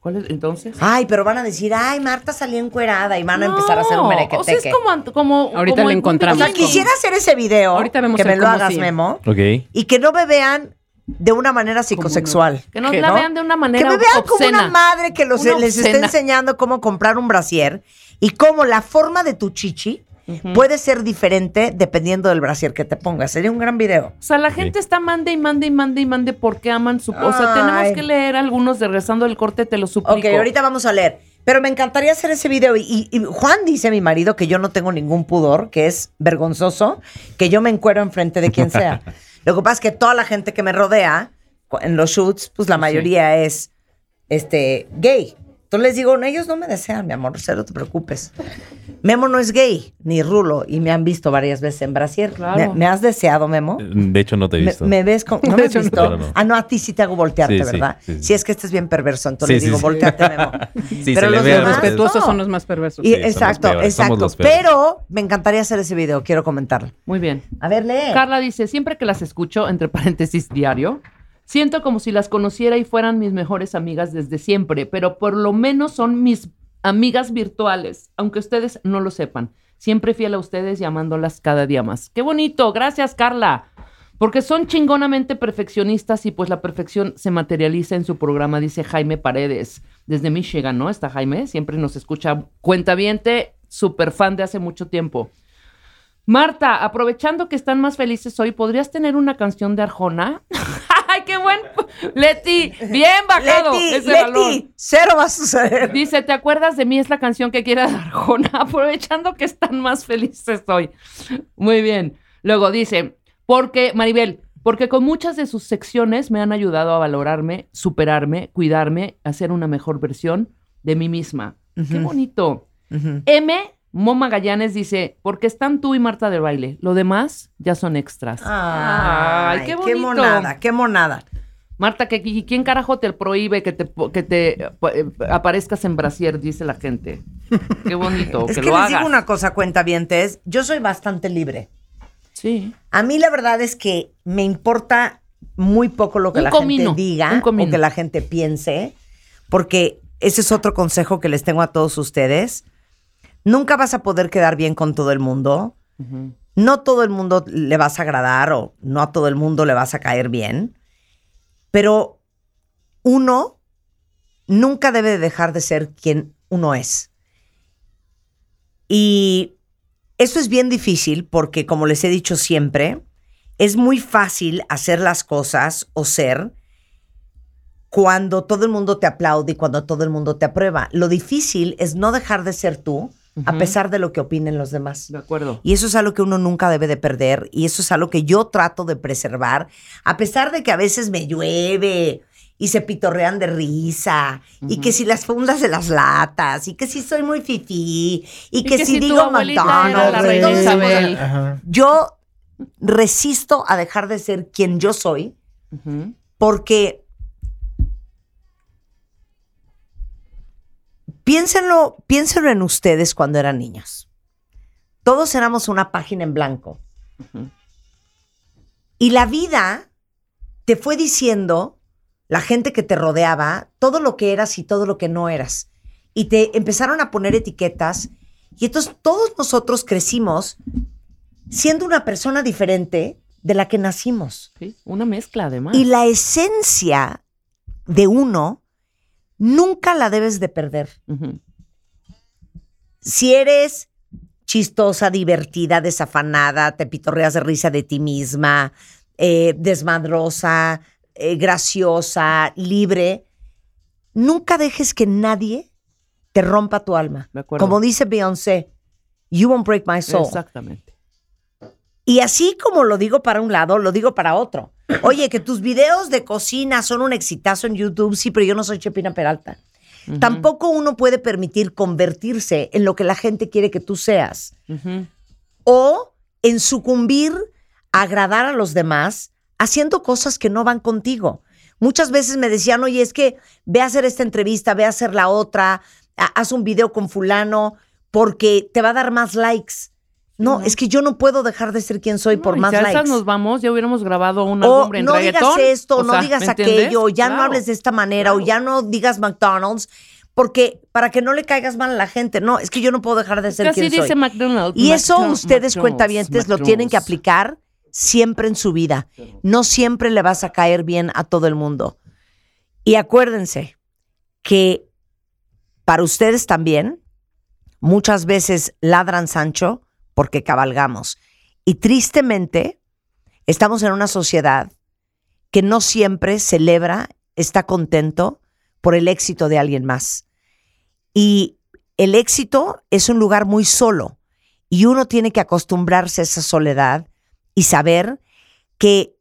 ¿Cuál es entonces? Ay, pero van a decir, ay, Marta salió encuerada y van a empezar a hacer un merequeteque. O sea, es como, como Ahorita como le el encontramos. O sea, quisiera hacer ese video, Ahorita vemos que me lo hagas, sí. Memo, Ok. y que no me vean de una manera psicosexual. Que no ¿Qué, la no? vean de una Que manera me vean como obscena. una madre que los, Una les está enseñando cómo comprar un brasier y cómo la forma de tu chichi puede ser diferente dependiendo del brasier que te pongas. Sería un gran video. O sea, la gente está mande y mande y mande y mande porque aman su... O sea, tenemos que leer algunos de Rezando el Corte, te lo suplico. Ok, ahorita vamos a leer. Pero me encantaría hacer ese video. Y, Juan dice, mi marido, que yo no tengo ningún pudor, que es vergonzoso, que yo me encuero enfrente de quien sea. <laughs> Lo que pasa es que toda la gente que me rodea en los shoots, pues la mayoría es este, gay. Entonces les digo, no, ellos no me desean, mi amor, cero te preocupes. Memo no es gay, ni rulo, y me han visto varias veces en Brasier. Claro. ¿Me, me has deseado, Memo? De hecho, no te he Me, visto. me ves con. ¿No <laughs> me has no. visto? No, no. Ah, no, a ti sí te hago voltearte, Sí, sí, ¿verdad? sí, sí. Si es que este es bien perverso, entonces Sí, le digo, sí, sí. volteate, Memo. <laughs> Sí, Pero se le los demás. Respetuosos no. son los más perversos. Y- Sí, somos exacto, peores, exacto. Pero me encantaría hacer ese video, quiero comentarlo. Muy bien. A ver, lee. Carla dice, siempre que las escucho, entre paréntesis, diario, siento como si las conociera y fueran mis mejores amigas desde siempre, pero por lo menos son mis amigas virtuales, aunque ustedes no lo sepan. Siempre fiel a ustedes y amándolas cada día más. ¡Qué bonito! Gracias, Carla. Porque son chingonamente perfeccionistas y pues la perfección se materializa en su programa, dice Jaime Paredes, desde Michigan, ¿no? Está Jaime, siempre nos escucha cuentaviente, súper fan de hace mucho tiempo. Marta, aprovechando que están más felices hoy, ¿podrías tener una canción de Arjona? <laughs> ¡Ay, qué buen! Leti, bien bajado Leti, ese Leti, balón. cero va a suceder. Dice, ¿te acuerdas de mí? Es la canción que quiere de Arjona, <laughs> aprovechando que están más felices hoy. Muy bien. Luego dice, porque, Maribel, porque con muchas de sus secciones me han ayudado a valorarme, superarme, cuidarme, hacer una mejor versión de mí misma. Qué bonito. M. Mo Magallanes dice, porque están tú y Marta de baile. Lo demás ya son extras. Ay, qué qué, bonito. monada, qué monada. Marta, ¿qué- qui- ¿quién carajo te prohíbe que te, po- que te eh, eh, aparezcas en brasier? Dice la gente. Qué bonito, <laughs> Es que, que, lo les hagas. digo una cosa, cuentavientes. Yo soy bastante libre. Sí. A mí la verdad es que me importa muy poco lo que Un la comino, gente diga o que la gente piense, porque ese es otro consejo que les tengo a todos ustedes. Nunca vas a poder quedar bien con todo el mundo. No todo el mundo le vas a agradar o no a todo el mundo le vas a caer bien, pero uno nunca debe de dejar de ser quien uno es. Y eso es bien difícil porque, como les he dicho siempre, es muy fácil hacer las cosas o ser cuando todo el mundo te aplaude y cuando todo el mundo te aprueba. Lo difícil es no dejar de ser tú a pesar de lo que opinen los demás. De acuerdo. Y eso es algo que uno nunca debe de perder y eso es algo que yo trato de preservar, a pesar de que a veces me llueve y se pitorrean de risa, y que si las fundas de las latas, y que si soy muy fifí, y, que, si, digo McDonald's. Yo resisto a dejar de ser quien yo soy porque piénsenlo, piénsenlo en ustedes cuando eran niños. Todos éramos una página en blanco. Y la vida te fue diciendo, la gente que te rodeaba, todo lo que eras y todo lo que no eras. Y te empezaron a poner etiquetas. Y entonces todos nosotros crecimos siendo una persona diferente de la que nacimos. Sí, una mezcla además. Y la esencia de uno nunca la debes de perder. Si eres chistosa, divertida, desafanada, te pitorreas de risa de ti misma, eh, desmadrosa, eh, graciosa, libre, nunca dejes que nadie te rompa tu alma. De. Como dice Beyoncé, you won't break my soul. Exactamente. Y así como lo digo para un lado, lo digo para otro. Oye, que tus videos de cocina son un exitazo en YouTube, sí, pero yo no soy Chepina Peralta. Tampoco uno puede permitir convertirse en lo que la gente quiere que tú seas o en sucumbir a agradar a los demás haciendo cosas que no van contigo. Muchas veces me decían, oye, es que ve a hacer esta entrevista, ve a hacer la otra, ha- haz un video con fulano porque te va a dar más likes. No, es que yo no puedo dejar de ser quien soy por No, más si a esas likes. nos vamos, ya hubiéramos grabado un O en no digas esto, O no sea, digas aquello, ya no hables de esta manera, o ya no digas McDonald's, porque para que no le caigas mal a la gente. No, es que yo no puedo dejar de ser Casi quien dice soy. McDonald's. Y eso McDonald's, ustedes, McDonald's, cuentavientes, lo tienen que aplicar siempre en su vida. No siempre le vas a caer bien a todo el mundo. Y acuérdense que para ustedes también, muchas veces ladran Sancho porque cabalgamos. Y tristemente, estamos en una sociedad que no siempre celebra, está contento por el éxito de alguien más. Y el éxito es un lugar muy solo y uno tiene que acostumbrarse a esa soledad y saber que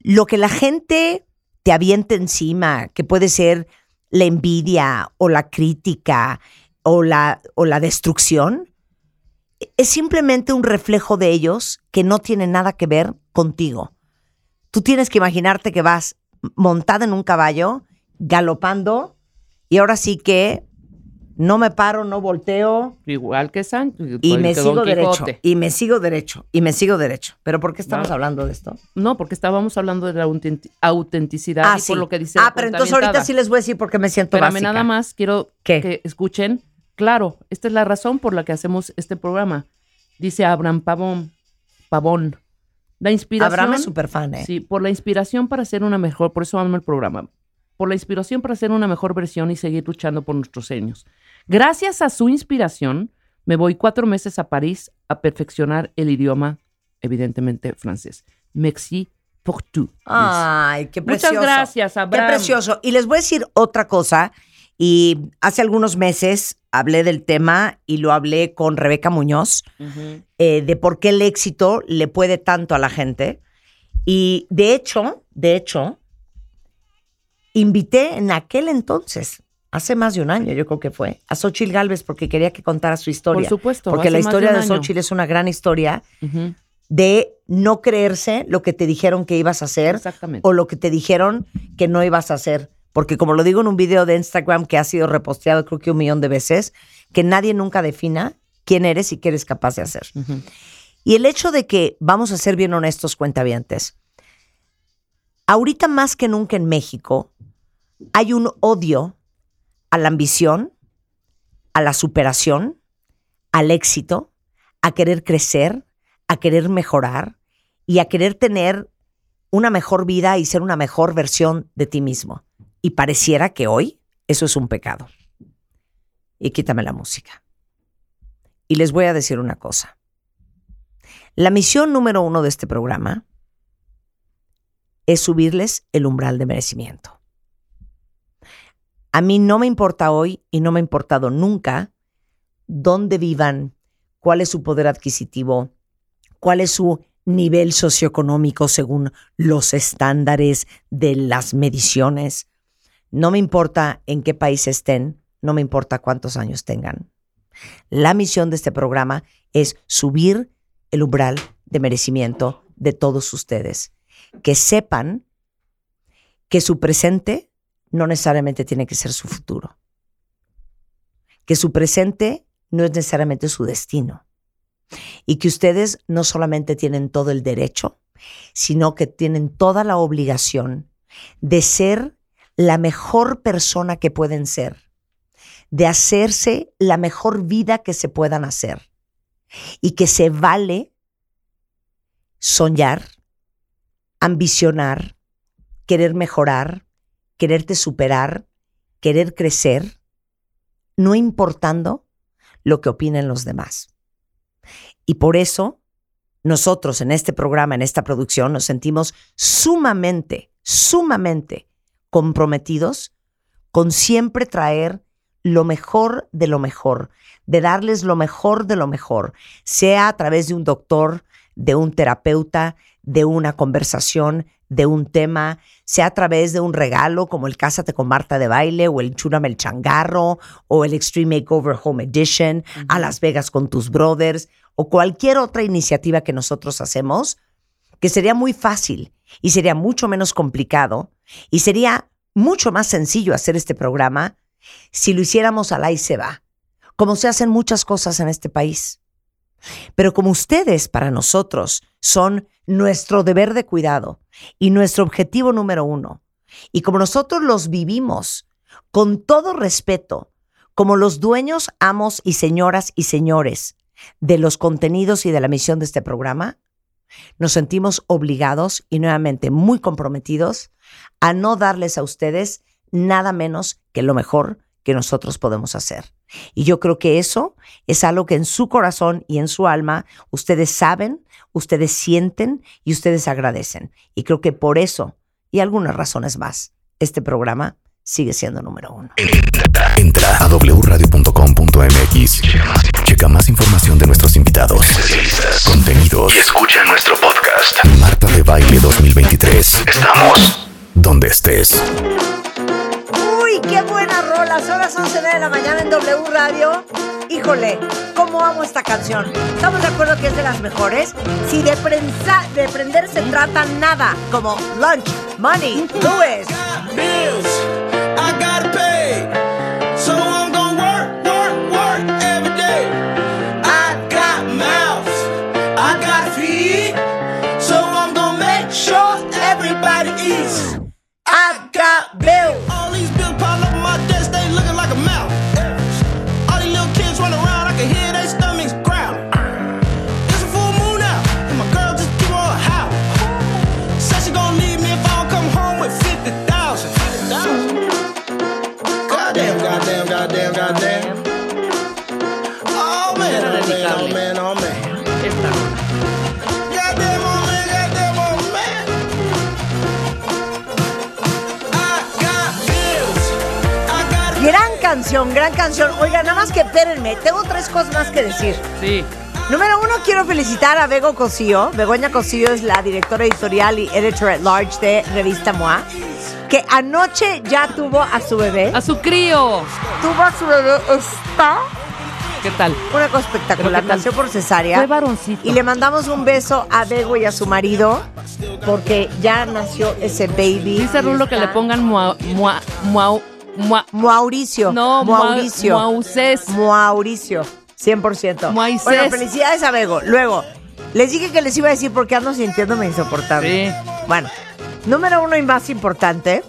lo que la gente te avienta encima, que puede ser la envidia o la crítica o la, o la destrucción, es simplemente un reflejo de ellos que no tiene nada que ver contigo. Tú tienes que imaginarte que vas montada en un caballo, galopando, y ahora sí que no me paro, no volteo, Igual que Sancho. y me sigo derecho, y me sigo derecho, y me sigo derecho. ¿Pero por qué estamos hablando de esto? No, porque estábamos hablando de la autenti- autenticidad y por lo que dice Ah, pero entonces ahorita sí les voy a decir por qué me siento Espérame, básica. nada más quiero ¿Qué? que escuchen. Claro, esta es la razón por la que hacemos este programa. Dice Abraham Pavón. Pavón. La inspiración. Abraham es súper fan, ¿eh? Sí, por la inspiración para ser una mejor, por eso amo el programa. Por la inspiración para ser una mejor versión y seguir luchando por nuestros sueños. Gracias a su inspiración, me voy cuatro meses a París a perfeccionar el idioma, evidentemente francés. Merci pour tout. Ay, qué Muchas precioso. gracias, Abraham. Qué precioso. Y les voy a decir otra cosa. Y hace algunos meses hablé del tema y lo hablé con Rebeca Muñoz, eh, de por qué el éxito le puede tanto a la gente. Y de hecho, de hecho, invité en aquel entonces, hace más de un año, yo creo que fue, a Xochitl Galvez porque quería que contara su historia. Por supuesto, Porque la de historia de. Xochitl es una gran historia de no creerse lo que te dijeron que ibas a hacer Exactamente. o lo que te dijeron que no ibas a hacer. Porque como lo digo en un video de Instagram que ha sido reposteado creo que un millón de veces, que nadie nunca defina quién eres y qué eres capaz de hacer. Y el hecho de que, vamos a ser bien honestos, cuentavientes, ahorita más que nunca en México hay un odio a la ambición, a la superación, al éxito, a querer crecer, a querer mejorar y a querer tener una mejor vida y ser una mejor versión de ti mismo. Y pareciera que hoy eso es un pecado. Y quítame la música. Y les voy a decir una cosa. La misión número uno de este programa es subirles el umbral de merecimiento. A mí no me importa hoy y no me ha importado nunca dónde vivan, cuál es su poder adquisitivo, cuál es su nivel socioeconómico según los estándares de las mediciones. No me importa en qué país estén, no me importa cuántos años tengan. La misión de este programa es subir el umbral de merecimiento de todos ustedes. Que sepan que su presente no necesariamente tiene que ser su futuro. Que su presente no es necesariamente su destino. Y que ustedes no solamente tienen todo el derecho, sino que tienen toda la obligación de ser la mejor persona que pueden ser, de hacerse la mejor vida que se puedan hacer y que se vale soñar, ambicionar, querer mejorar, quererte superar, querer crecer, no importando lo que opinen los demás. Y por eso nosotros en este programa, en esta producción, nos sentimos sumamente, sumamente comprometidos con siempre traer lo mejor de lo mejor, de darles lo mejor de lo mejor, sea a través de un doctor, de un terapeuta, de una conversación, de un tema, sea a través de un regalo como el Cásate con Marta de Baile o el Chúrame el Changarro o el Extreme Makeover Home Edition, a Las Vegas con tus brothers o cualquier otra iniciativa que nosotros hacemos, que sería muy fácil y sería mucho menos complicado y sería mucho más sencillo hacer este programa si lo hiciéramos al ahí se va, como se hacen muchas cosas en este país. Pero como ustedes para nosotros son nuestro deber de cuidado y nuestro objetivo número uno, y como nosotros los vivimos con todo respeto, como los dueños, amos y señoras y señores de los contenidos y de la misión de este programa, nos sentimos obligados y nuevamente muy comprometidos a no darles a ustedes nada menos que lo mejor que nosotros podemos hacer. Y yo creo que eso es algo que en su corazón y en su alma ustedes saben, ustedes sienten y ustedes agradecen. Y creo que por eso y algunas razones más, este programa sigue siendo número uno. Entra a wradio.com.mx. Checa más información de nuestros invitados, contenidos y escucha nuestro podcast. Marta de Baile 2023. Estamos donde estés. Uy, qué buena rola. Son las 11 de la mañana en W Radio. Híjole, cómo amo esta canción. Estamos de acuerdo que es de las mejores. Si de, prensa, de prender se trata nada, como Lunch, Money, Louis. acabeu. Canción, gran canción. Oiga, nada más que espérenme. Tengo tres cosas más que decir. Sí. Número uno, quiero felicitar a Bego Cosío. Begoña Cosío es la directora editorial y editor at large de Revista MOA, que anoche ya tuvo a su bebé. A su crío. Tuvo a su bebé. Está ¿Qué tal? una cosa espectacular. Nació por cesárea. Fue varoncito. Y le mandamos un beso a Bego y a su marido porque ya nació ese baby. Dice Rulo que le pongan mua, mua, mua, mua- Mauricio. No, Mauricio. Mausés. Mauricio. 100%. Moisés. Bueno, felicidades a Bego. Luego, les dije que les iba a decir porque ando sintiéndome insoportable. Sí. Bueno, número uno y más importante.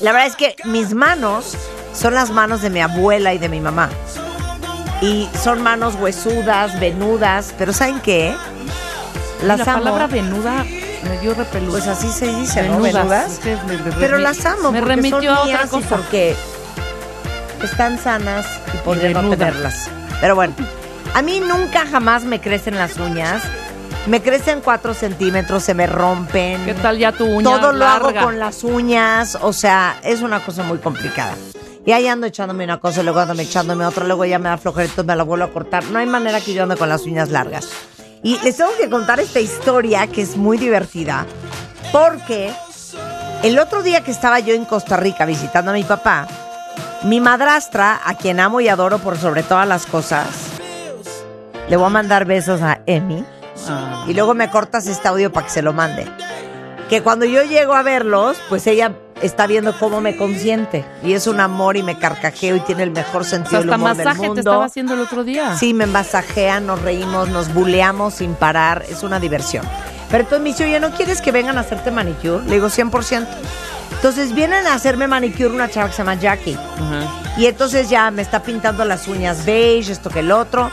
La verdad es que mis manos son las manos de mi abuela y de mi mamá. Y son manos huesudas, venudas, pero ¿saben qué? Las la amo. palabra venuda me dio repelús. Pues así se dice, ¿no? Es que me- me Pero las amo Me porque remitió son a otra y cosa. porque están sanas y podría no tenerlas. Pero bueno, a mí nunca jamás me crecen las uñas. Me crecen cuatro centímetros, se me rompen. ¿Qué tal ya tu uña Todo lo hago con las uñas, o sea, es una cosa muy complicada. Y ahí ando echándome una cosa, luego ando echándome otra, luego ya me da flojerito, me la vuelvo a cortar. No hay manera que yo ande con las uñas largas. Y les tengo que contar esta historia que es muy divertida, porque El otro día que estaba yo en Costa Rica visitando a mi papá, mi madrastra, a quien amo y adoro por sobre todas las cosas, le voy a mandar besos a Emi. Y luego me cortas este audio para que se lo mande. Que cuando yo llego a verlos, pues ella está viendo cómo me consiente. Y es un amor y me carcajeo y tiene el mejor O sea, sentido del hasta humor del masaje te mundo. estaba haciendo el otro día. Sí, me masajean, nos reímos, nos buleamos sin parar. Es una diversión. Pero entonces me dice, oye, ¿no quieres que vengan a hacerte manicure? Le digo, 100%. Entonces vienen a hacerme manicure una chava que se llama Jackie. Ajá. Y entonces ya me está pintando las uñas beige, esto que el otro.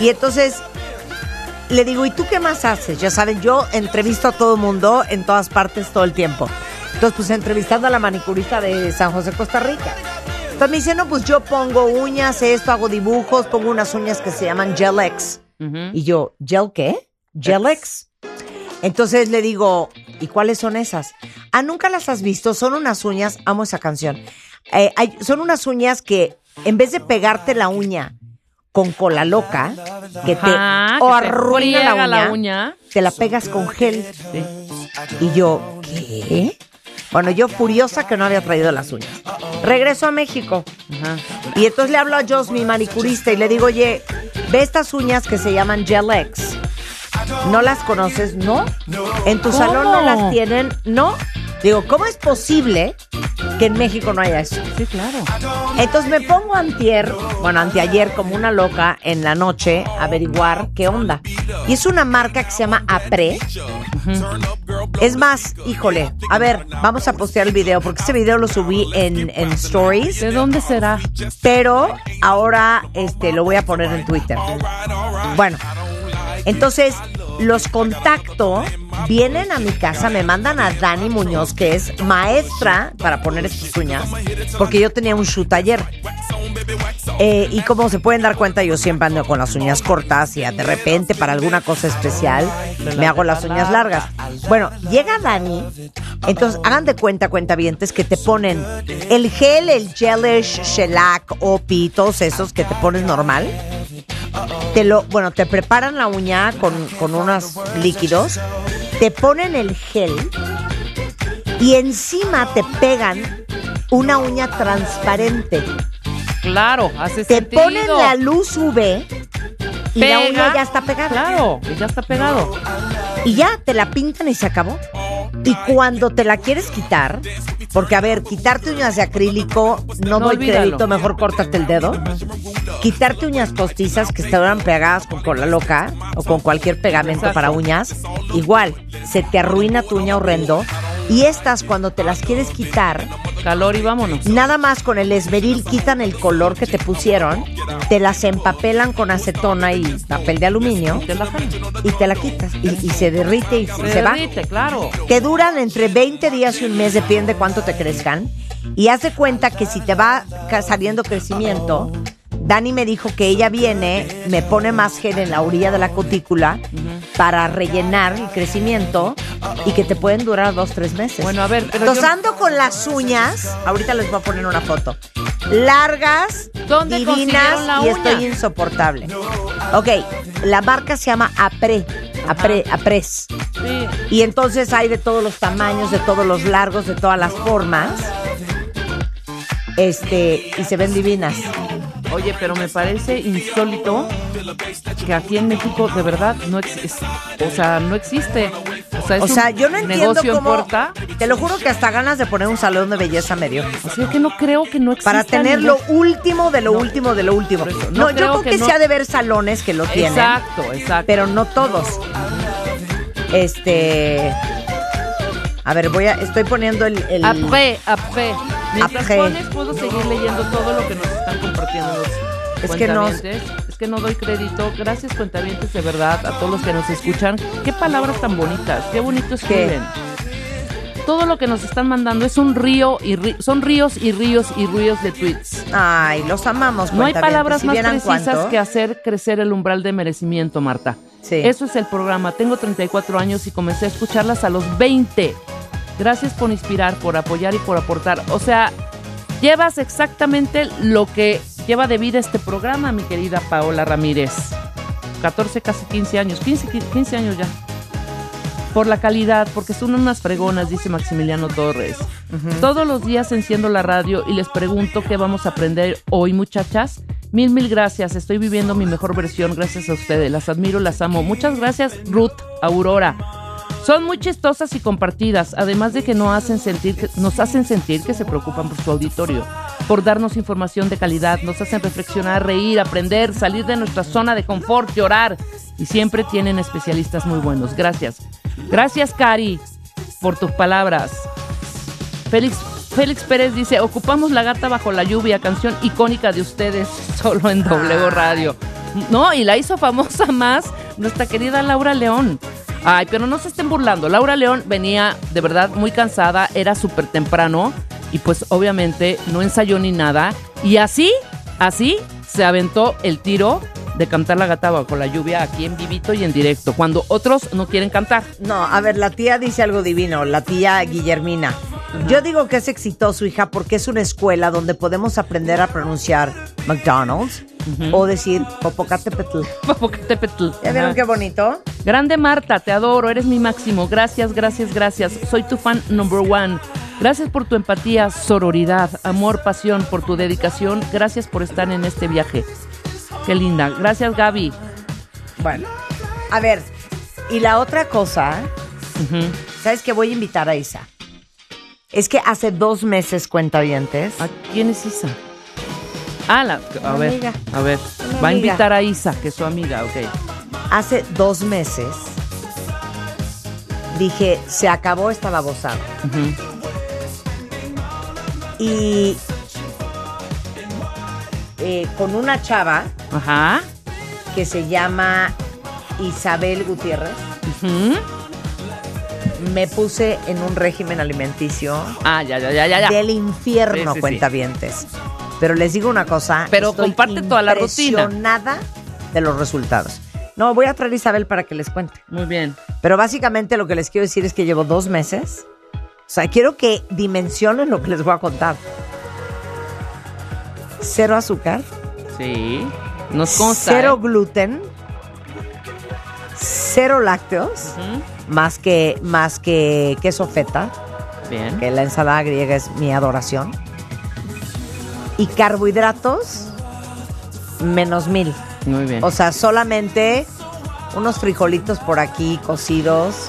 Y entonces le digo, ¿y tú qué más haces? Ya saben, yo entrevisto a todo mundo en todas partes todo el tiempo. Entonces, pues entrevistando a la manicurista de San José, Costa Rica. Entonces me dice, no, pues yo pongo uñas, esto, hago dibujos, pongo unas uñas que se llaman Gel-X. Ujú. Y yo, ¿Gel qué? Gel-X. Entonces le digo, ¿y cuáles son esas? Ah, nunca las has visto, son unas uñas, amo esa canción. Eh, hay- son unas uñas que en vez de pegarte la uña con cola loca, que te Ajá, que te la uña, la uña. te la pegas con gel. Sí. Y yo, ¿qué? Bueno, yo furiosa que no había traído las uñas. Regreso a México. Ajá. Y entonces le hablo a Joss, mi manicurista, y le digo, oye, ve estas uñas que se llaman Gel-X. ¿No las conoces? No. ¿En tu ¿Cómo? salón no las tienen? No. Digo, ¿cómo es posible que en México no haya eso? Sí, claro. Entonces me pongo antier, bueno, anteayer como una loca en la noche a averiguar qué onda. Y es una marca que se llama Apre. Es más, híjole, a ver, vamos a postear el video porque ese video lo subí en, en Stories, ¿De dónde será? pero ahora este, lo voy a poner en Twitter. Bueno, entonces los contacto, vienen a mi casa, me mandan a Dani Muñoz, que es maestra para poner estas uñas, porque yo tenía un shoot ayer. Eh, y como se pueden dar cuenta, yo siempre ando con las uñas cortas y de repente para alguna cosa especial me hago las uñas largas. Bueno, llega Dani, entonces hagan de cuenta, cuentavientes, que te ponen el gel, el gelish, shellac, opi, todos esos que te pones normal. Te lo, bueno, te preparan la uña con, con unos líquidos, te ponen el gel y encima te pegan una uña transparente. Claro, hace Te sentido. ponen la luz UV y la uña ya está pegada. Claro, ya está pegado. Y ya te la pintan y se acabó. Y cuando te la quieres quitar, porque a ver, quitarte uñas de acrílico, no, No, doy olvídalo. crédito, mejor córtate el dedo. Quitarte uñas postizas que estaban pegadas con cola loca o con cualquier pegamento Exacto. para uñas, igual, se te arruina tu uña horrendo. Y estas, cuando te las quieres quitar, Calor y vámonos. Nada más con el esmeril quitan el color que te pusieron, te las empapelan con acetona y papel de aluminio Te la jalan. y te la quitas y, y se derrite y se, Se, se va. derrite, claro. Te duran entre 20 días y un mes, depende cuánto te crezcan. Y haz de cuenta que si te va saliendo crecimiento, Dani me dijo que ella viene, me pone más gel en la orilla de la cutícula para rellenar el crecimiento y que te pueden durar dos, tres meses. Bueno, a ver, pero Entonces yo- ando con las uñas, ahorita les voy a poner una foto, largas, ¿Dónde divinas la y estoy insoportable. Ok, la marca se llama Apre, Apre, Apres. Sí. Y entonces hay de todos los tamaños, de todos los largos, de todas las formas. Este, y se ven divinas. Oye, pero me parece insólito que aquí en México de verdad no existe. O sea, no existe. O sea, es O sea, un yo no entiendo cómo. en puerta. Te lo juro que hasta ganas de poner un salón de belleza medio. O sea, que no creo que no exista. Para tener lo último de lo No. último de lo último. Eso, No, no yo creo que, que no- sí ha de ver salones que lo tienen. Exacto, exacto. Pero no todos. Este. A ver, voy a. Estoy poniendo el. el- Après, après. Mientras Après. pones, puedo seguir leyendo todo lo que nos están compartiendo los Es que no-. Es que no doy crédito. Gracias, cuentavientes, de verdad, a todos los que nos escuchan. Qué palabras tan bonitas, qué bonito escriben. Todo lo que nos están mandando es un río y son ríos y ríos y ríos de tweets. Ay, los amamos. No hay palabras Si más precisas cuánto. que hacer crecer el umbral de merecimiento, Marta. Sí. Eso es el programa. Tengo 34 años y comencé a escucharlas a los 20. Gracias por inspirar, por apoyar y por aportar. O sea, llevas exactamente lo que lleva de vida este programa, mi querida Paola Ramírez. 14, casi 15 años. 15, 15 años ya. por la calidad, porque son unas fregonas, dice Maximiliano Torres. Todos los días enciendo la radio y les pregunto qué vamos a aprender hoy, muchachas. Mil, mil gracias. Estoy viviendo mi mejor versión gracias a ustedes. Las admiro, las amo. Muchas gracias, Ruth, Aurora. Son muy chistosas y compartidas, además de que no hacen sentir nos hacen sentir que se preocupan por su auditorio, por darnos información de calidad, nos hacen reflexionar, reír, aprender, salir de nuestra zona de confort, llorar. Y siempre tienen especialistas muy buenos. Gracias. Gracias, Cari, por tus palabras. Félix, Félix Pérez dice, ocupamos La Gata Bajo la Lluvia, canción icónica de ustedes, <laughs> solo en W Radio. No, y la hizo famosa más nuestra querida Laura León. Ay, pero no se estén burlando. Laura León venía de verdad muy cansada, era súper temprano y pues obviamente no ensayó ni nada. Y así, así se aventó el tiro de cantar La Gata Bajo la Lluvia aquí en vivito y en directo, cuando otros no quieren cantar. No, a ver, la tía dice algo divino, la tía Guillermina. Yo digo que es exitoso, hija, porque es una escuela donde podemos aprender a pronunciar McDonald's o decir Popocatépetl. <laughs> Popocatépetl. ¿Ya vieron Ajá. qué bonito? Grande Marta, te adoro, eres mi máximo. Gracias, gracias, gracias. Soy tu fan number one. Gracias por tu empatía, sororidad, amor, pasión, por tu dedicación. Gracias por estar en este viaje. Qué linda. Gracias, Gaby. Bueno, a ver, y la otra cosa. ¿sabes qué? Voy a invitar a Isa. Es que hace dos meses, cuentavientes, ¿A quién es Isa? Ah, la, a ver, amiga. a ver. Una Va a invitar a Isa, que es su amiga, ok. hace dos meses, dije, se acabó esta babosada. Y eh, con una chava Ajá. que se llama Isabel Gutiérrez, Ujú. Me puse en un régimen alimenticio Ah, ya, ya, ya, ya. del infierno, Sí, sí. Pero les digo una cosa. Pero estoy comparte toda la rutina. impresionada de los resultados. No, voy a traer a Isabel para que les cuente. Muy bien. Pero básicamente lo que les quiero decir es que llevo dos meses. O sea, quiero que dimensionen lo que les voy a contar. Cero azúcar, Sí. Nos consta. cero ¿eh? gluten, cero lácteos, más que, más que queso feta, Bien. que la ensalada griega es mi adoración. Y carbohidratos, menos mil. Muy bien. O sea, solamente unos frijolitos por aquí cocidos,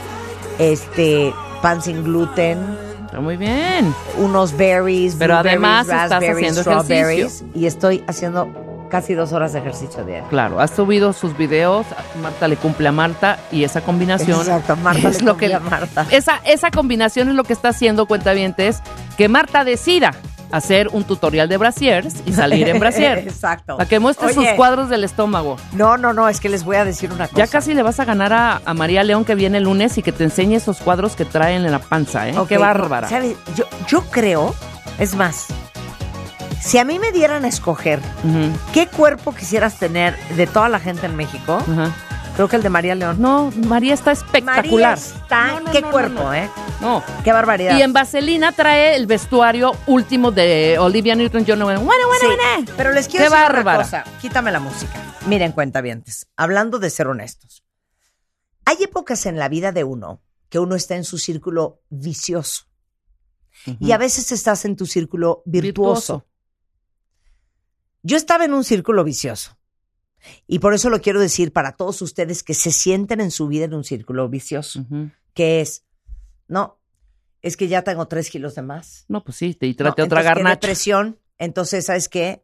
este, pan sin gluten, Está muy bien. unos berries, Pero además estás haciendo ejercicio. Y estoy haciendo casi dos horas de ejercicio diario. Claro, has subido sus videos, Marta le cumple a Marta y esa combinación Exacto, Marta es le lo cumple que a Marta. Esa, esa combinación es lo que está haciendo cuentavientes que Marta decida hacer un tutorial de brasiers y salir en brasier. <laughs> Exacto. Para que muestre sus cuadros del estómago. No, no, no, es que les voy a decir una cosa. Ya casi le vas a ganar a, a María León que viene el lunes y que te enseñe esos cuadros que traen en la panza, ¿eh? Qué bárbara. ¿sabes? Yo, yo creo, es más, si a mí me dieran a escoger qué cuerpo quisieras tener de toda la gente en México, creo que el de María León. No, María está espectacular. María está, No, no, qué no, cuerpo. ¿eh? No. Qué barbaridad. Y en Vaselina trae el vestuario último de Olivia Newton-John. Bueno, bueno, Sí, bueno. Pero les quiero Qué decir bárbara. una cosa. Quítame la música. Miren, cuentavientes. Hablando de ser honestos. Hay épocas en la vida de uno que uno está en su círculo vicioso. Y a veces estás en tu círculo virtuoso. Virtuoso. Yo estaba en un círculo vicioso. Y por eso lo quiero decir para todos ustedes que se sienten en su vida en un círculo vicioso. Que es, no, es que ya tengo tres kilos de más. No, pues sí, te y No, trate otra entonces, qué garnacha. depresión. Entonces, ¿sabes qué?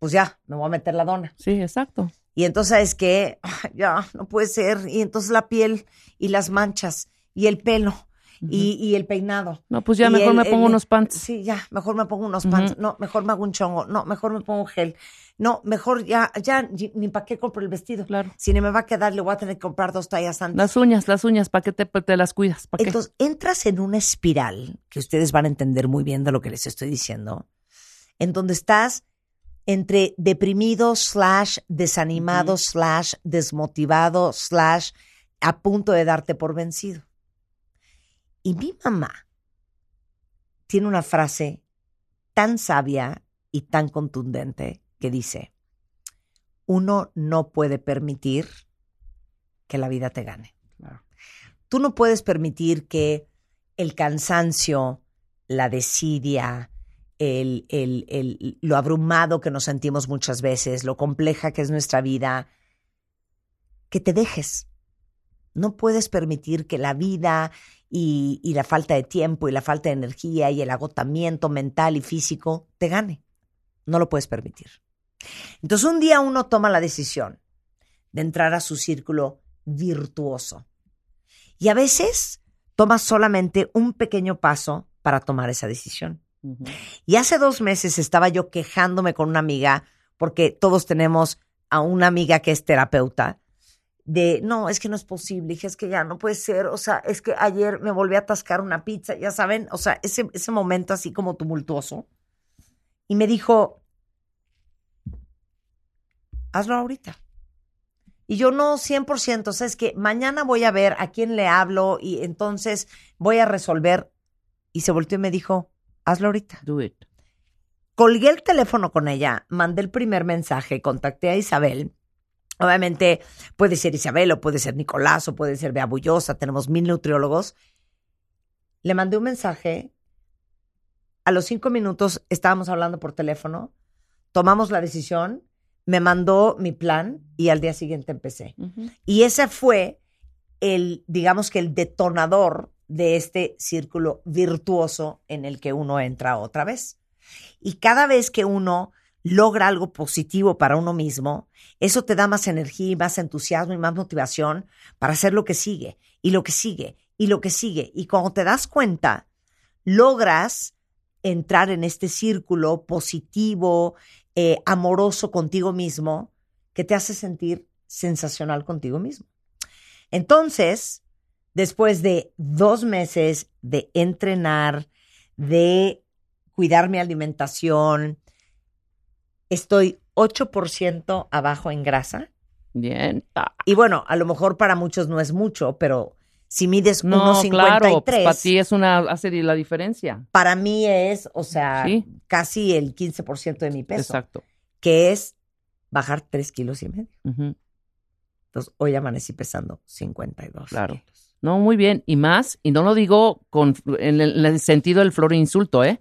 Pues ya, me voy a meter la dona. Sí, exacto. Y entonces, ¿sabes qué? Ay, Ya, no puede ser. Y entonces la piel y las manchas y el pelo y, y el peinado. No, pues ya Y mejor el- me pongo el- unos pants. Sí, ya, mejor me pongo unos pants. No, mejor me hago un chongo. No, mejor me pongo gel. No, mejor ya, ya, ni, para qué compro el vestido. Claro. Si ni me va a quedar, le voy a tener que comprar dos tallas antes. Las uñas, las uñas, ¿para qué te, te las cuidas? ¿Para qué? Entonces, entras en una espiral que ustedes van a entender muy bien de lo que les estoy diciendo, en donde estás entre deprimido, slash, desanimado, slash, desmotivado, slash, a punto de darte por vencido. Y mi mamá tiene una frase tan sabia y tan contundente que dice, uno no puede permitir que la vida te gane. tú no puedes permitir que el cansancio, la desidia, el, el- el- lo abrumado que nos sentimos muchas veces, lo compleja que es nuestra vida, que te dejes. No puedes permitir que la vida y, y la falta de tiempo y la falta de energía y el agotamiento mental y físico te gane. No lo puedes permitir. Entonces un día uno toma la decisión de entrar a su círculo virtuoso. Y a veces tomas solamente un pequeño paso para tomar esa decisión. Y hace dos meses estaba yo quejándome con una amiga, porque todos tenemos a una amiga que es terapeuta, de, no, es que no es posible, dije, es que ya no puede ser, o sea, es que ayer me volví a atascar una pizza, ya saben, o sea, ese, ese momento así como tumultuoso. Y me dijo, hazlo ahorita. Y yo no, 100%, o sea, es que mañana voy a ver a quién le hablo y entonces voy a resolver. Y se volteó y me dijo, hazlo ahorita. Do it. Colgué el teléfono con ella, mandé el primer mensaje, contacté a Isabel. Obviamente puede ser Isabel o puede ser Nicolás o puede ser Bea Bullosa, tenemos mil nutriólogos. Le mandé un mensaje. A los cinco minutos estábamos hablando por teléfono, tomamos la decisión, me mandó mi plan y al día siguiente empecé. Y ese fue el, digamos que el detonador de este círculo virtuoso en el que uno entra otra vez. Y cada vez que uno logra algo positivo para uno mismo, eso te da más energía y más entusiasmo y más motivación para hacer lo que sigue y lo que sigue y lo que sigue. Y cuando te das cuenta, logras entrar en este círculo positivo, eh, amoroso contigo mismo, que te hace sentir sensacional contigo mismo. Entonces, después de dos meses de entrenar, de cuidar mi alimentación, estoy 8% abajo en grasa. Bien. Ah, Y bueno, a lo mejor para muchos no es mucho, pero si mides No, 1,53, claro, pues para ti es una, hace la diferencia. para mí es, o sea, Sí. casi el 15% de mi peso, Exacto. que es bajar 3 kilos y medio. Entonces, hoy amanecí pesando 52. Claro. kilos. No, muy bien. Y más, y no lo digo con, en, el, en el sentido del flor insulto, ¿eh?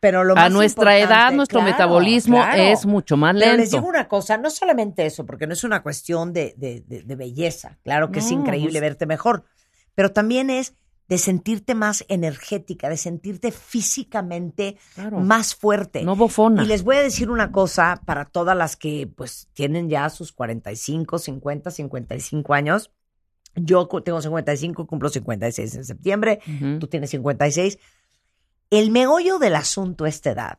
Pero lo A más nuestra edad, nuestro claro, metabolismo claro. es mucho más Pero les lento. digo una cosa, no solamente eso, porque no es una cuestión de, de- de- de belleza, claro que es increíble pues- verte mejor, pero también es de sentirte más energética, de sentirte físicamente Claro. más fuerte. No bofona. Y les voy a decir una cosa para todas las que pues tienen ya sus 45, 50, 55 años. Yo tengo 55, cumplo 56 en septiembre, Ujú. tú tienes 56. El meollo del asunto a esta edad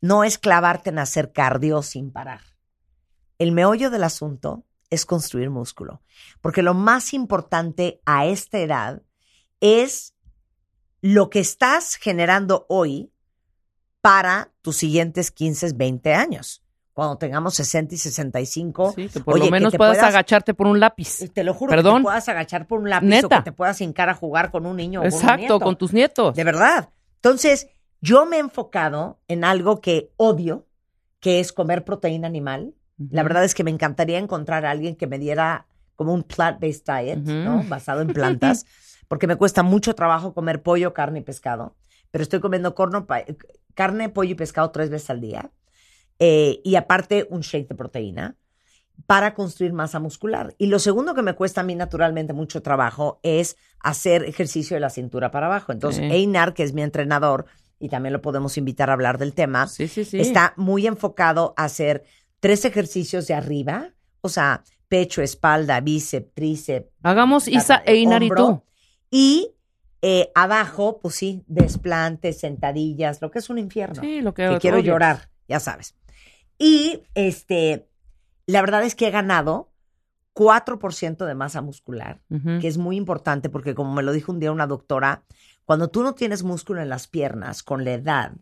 no es clavarte en hacer cardio sin parar. El meollo del asunto es construir músculo. Porque lo más importante a esta edad es lo que estás generando hoy para tus siguientes 15, 20 años. Cuando tengamos 60 y 65, Sí, que por oye, lo menos te puedas puedas- agacharte por un lápiz. te lo juro, que Perdón. te puedas agachar por un lápiz o que te puedas hincar a jugar con un niño o con un Exacto, nieto. con tus nietos. De verdad. Entonces, yo me he enfocado en algo que odio, que es comer proteína animal. La verdad es que me encantaría encontrar a alguien que me diera como un plant-based diet. ¿no? Basado en plantas, <laughs> porque me cuesta mucho trabajo comer pollo, carne y pescado. Pero estoy comiendo corno, carne, pollo y pescado tres veces al día. Eh, y aparte, un shake de proteína para construir masa muscular. Y lo segundo que me cuesta a mí naturalmente mucho trabajo es hacer ejercicio de la cintura para abajo. Entonces, Sí. Einar, que es mi entrenador, y también lo podemos invitar a hablar del tema, Sí, sí, sí. está muy enfocado a hacer tres ejercicios de arriba, o sea, pecho, espalda, bíceps, tríceps. Hagamos Isa, Einar y tú. Y eh, abajo, pues sí, desplantes, sentadillas, lo que es un infierno Sí, lo que, que quiero llorar, ya sabes. Y este, la verdad es que he ganado 4% de masa muscular, que es muy importante porque como me lo dijo un día una doctora, cuando tú no tienes músculo en las piernas con la edad,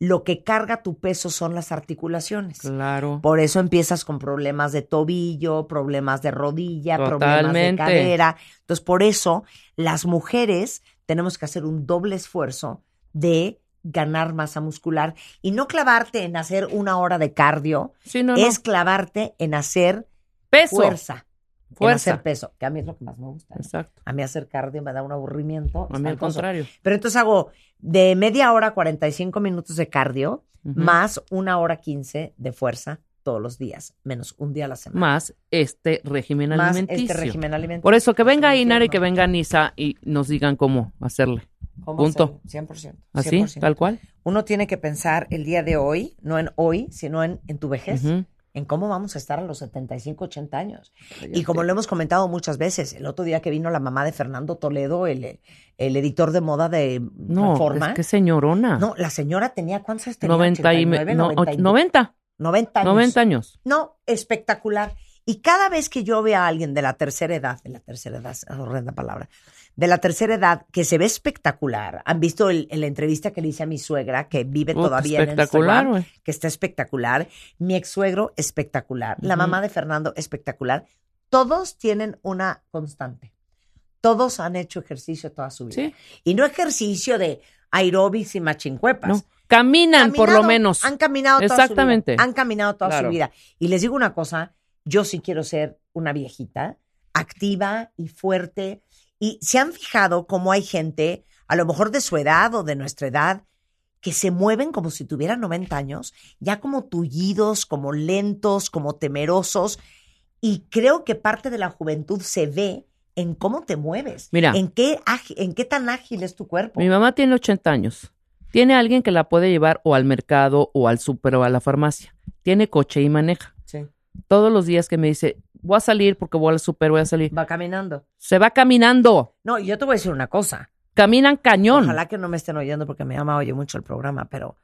lo que carga tu peso son las articulaciones. Claro. Por eso empiezas con problemas de tobillo, problemas de rodilla, problemas de cadera. Entonces, por eso las mujeres tenemos que hacer un doble esfuerzo de ganar masa muscular y no clavarte en hacer una hora de cardio, Sí, no, no. es clavarte en hacer Peso. fuerza. en Fuerza. hacer peso, que a mí es lo que más me gusta. ¿no? Exacto. A mí hacer cardio me da un aburrimiento. A mí al contrario. Pero entonces hago de media hora, 45 minutos de cardio, más una hora 15 de fuerza todos los días, menos un día a la semana. Más este régimen Más alimenticio. este régimen alimenticio. Por eso que venga Inar y que venga Nisa y nos digan cómo hacerle. ¿Cómo punto. hacerlo? 100%. ¿Así? 100%. ¿Tal cual? Uno tiene que pensar el día de hoy, no en hoy, sino en, en tu vejez. En cómo vamos a estar a los 75, 80 años. Y como lo hemos comentado muchas veces, el otro día que vino la mamá de Fernando Toledo, el, el editor de moda de No, Reforma. es que señorona. No, la señora tenía, ¿cuántos años tenía? 90 y me- 89, no, 90 y- 90. 90 años. 90 años. No, espectacular. Y cada vez que yo veo a alguien de la tercera edad, de la tercera edad, es horrenda palabra, de la tercera edad que se ve espectacular, han visto el, el- la entrevista que le hice a mi suegra, que vive todavía en Instagram, güey. que está espectacular, mi ex suegro, espectacular, la mamá de Fernando, espectacular. Todos tienen una constante. Todos han hecho ejercicio toda su vida. Sí. Y no ejercicio de aeróbics y machincuepas. No. Caminan, por lo menos. Han caminado toda Exactamente. su vida. Han caminado toda Claro. su vida. Y les digo una cosa, yo sí quiero ser una viejita, activa y fuerte. Y se han fijado cómo hay gente, a lo mejor de su edad o de nuestra edad, que se mueven como si tuvieran 90 años, ya como tullidos, como lentos, como temerosos. Y creo que parte de la juventud se ve en cómo te mueves. Mira. En qué, en qué tan ágil es tu cuerpo. Mi mamá tiene 80 años. Tiene alguien que la puede llevar o al mercado o al súper o a la farmacia. Tiene coche y maneja. Todos los días que me dice, voy a salir porque voy al súper, voy a salir. Va caminando. Se va caminando. No, y yo te voy a decir una cosa. Caminan cañón. Ojalá que no me estén oyendo porque mi mamá oye mucho el programa, pero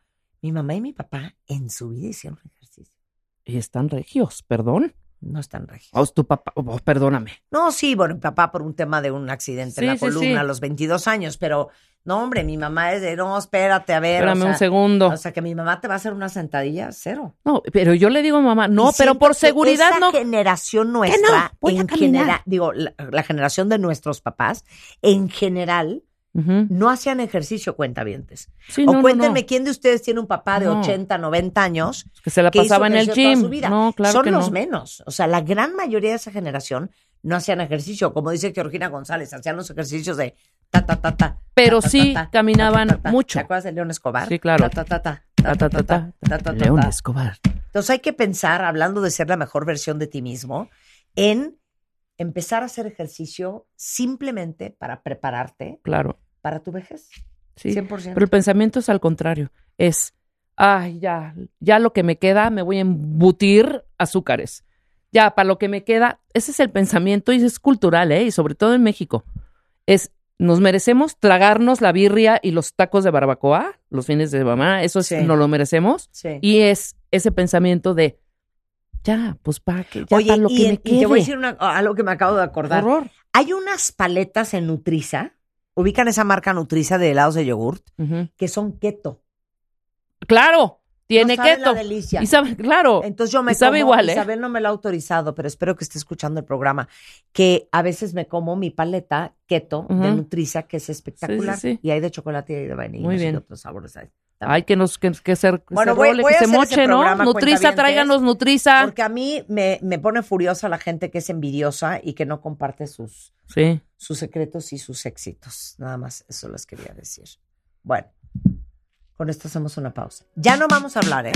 mi mamá y mi papá en su vida hicieron ejercicio. Y están regios, perdón. No están regios. Oh, tu papá, oh, perdóname. No, sí, bueno, mi papá por un tema de un accidente en la sí, columna sí. a los 22 años, pero no, hombre, mi mamá es de, no, espérate, a ver. o Espérame sea, un segundo. O sea, que mi mamá te va a hacer una sentadilla, cero. No, pero yo le digo a mamá, no, Y pero por que seguridad esa no. generación nuestra, Voy a en caminar. general, digo, la, la generación de nuestros papás, en general, No hacían ejercicio cuentavientes. Sí, o no, cuéntenme no. quién de ustedes tiene un papá de No. 80, 90 años Que se la que pasaba en el gym. su vida. No, claro Son que los no. menos. O sea, la gran mayoría de esa generación no hacían ejercicio. Como dice Georgina González, hacían los ejercicios de ta, ta, ta, ta. Pero ta, ta, sí ta, caminaban mucho. ¿Te acuerdas de León Escobar? Sí, claro. Ta, ta, ta, ta, Ta, ta, ta, ta. ta, ta, ta, León. Escobar. Entonces hay que pensar, hablando de ser la mejor versión de ti mismo, en empezar a hacer ejercicio simplemente para prepararte Claro. Para tu vejez. Sí. 100%. Pero el pensamiento es al contrario. Es, ay, ya, ya lo que me queda, me voy a embutir azúcares. Ya, para lo que me queda, ese es el pensamiento y es cultural, ¿eh? Y sobre todo en México. Es, nos merecemos tragarnos la birria y los tacos de barbacoa los fines de mamá, eso es, Sí. nos lo merecemos. Sí. Y es ese pensamiento de, ya, pues para que, ya Oye, para lo y, que me y quede. te voy a decir una- algo que me acabo de acordar. Horror. Hay unas paletas en Nutriza, ubican esa marca Nutriza de helados de yogurt, que son keto. Claro, tiene No keto. la delicia. Y sabe, claro. Entonces yo me Y sabe como, igual, ¿eh? Isabel no me lo ha autorizado, pero espero que esté escuchando el programa, que a veces me como mi paleta keto de Ujú. Nutriza, que es espectacular. Sí, sí, sí. Y hay de chocolate y hay de vainilla. Muy bien. otros sabores hay. Hay que nos que, que ser, Bueno, se voy- role, voy que a se moche, ¿no? Nutriza, tráiganos Nutriza. Porque a mí me, me pone furiosa la gente que es envidiosa y que no comparte sus, Sí. sus secretos y sus éxitos. Nada más, eso les quería decir. Bueno, con esto hacemos una pausa. Ya no vamos a hablar, ¿eh?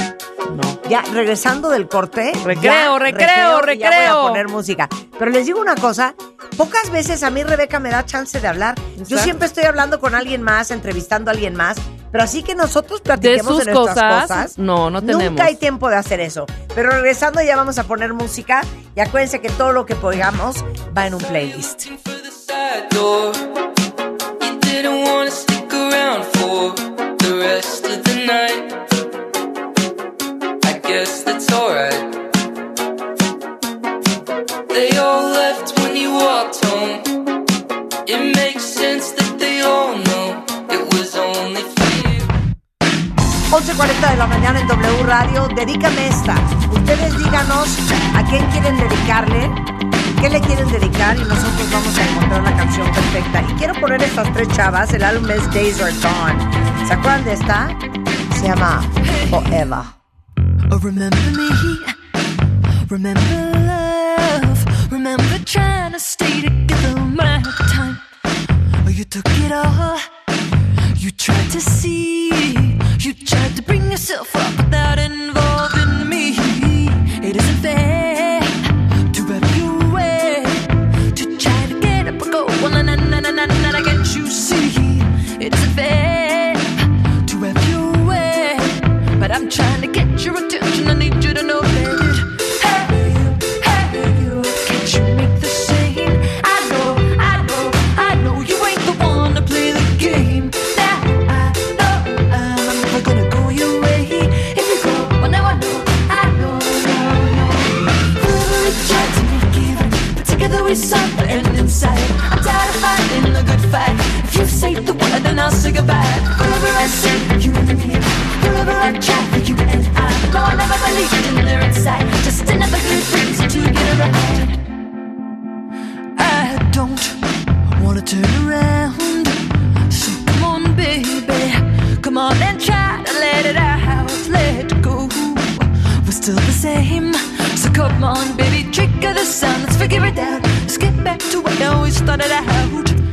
No. Ya, regresando del corte. Recreo, ya, recreo, y ya recreo. voy a poner música. Pero les digo una cosa, pocas veces a mí Rebeca me da chance de hablar. Yo siempre estoy hablando con alguien más, entrevistando a alguien más, pero así que nosotros De platiquemos sus de nuestras cosas, cosas. no, no tenemos. Nunca hay tiempo de hacer eso. Pero regresando ya vamos a poner música y acuérdense que todo lo que pongamos va en un playlist. They all left when you walked home. 11.40 de la mañana en W Radio, dedícame esta. Ustedes díganos a quién quieren dedicarle, qué le quieren dedicar y nosotros vamos a encontrar la canción perfecta. Y quiero poner estas tres chavas, el álbum es Days Are Gone. ¿Se acuerdan de esta? Se llama Forever. Oh, remember me, remember love, remember trying to stay together a time. Oh, you took it all. You tried to see. You tried to bring yourself up without involving I say you and me, I you and I. No, I never in good to get around. I don't wanna turn around. So come on, baby. Come on and try to let it out. Let go. We're still the same. So come on, baby. Trigger the sound. Let's figure it out. Let's get back to what I always started out.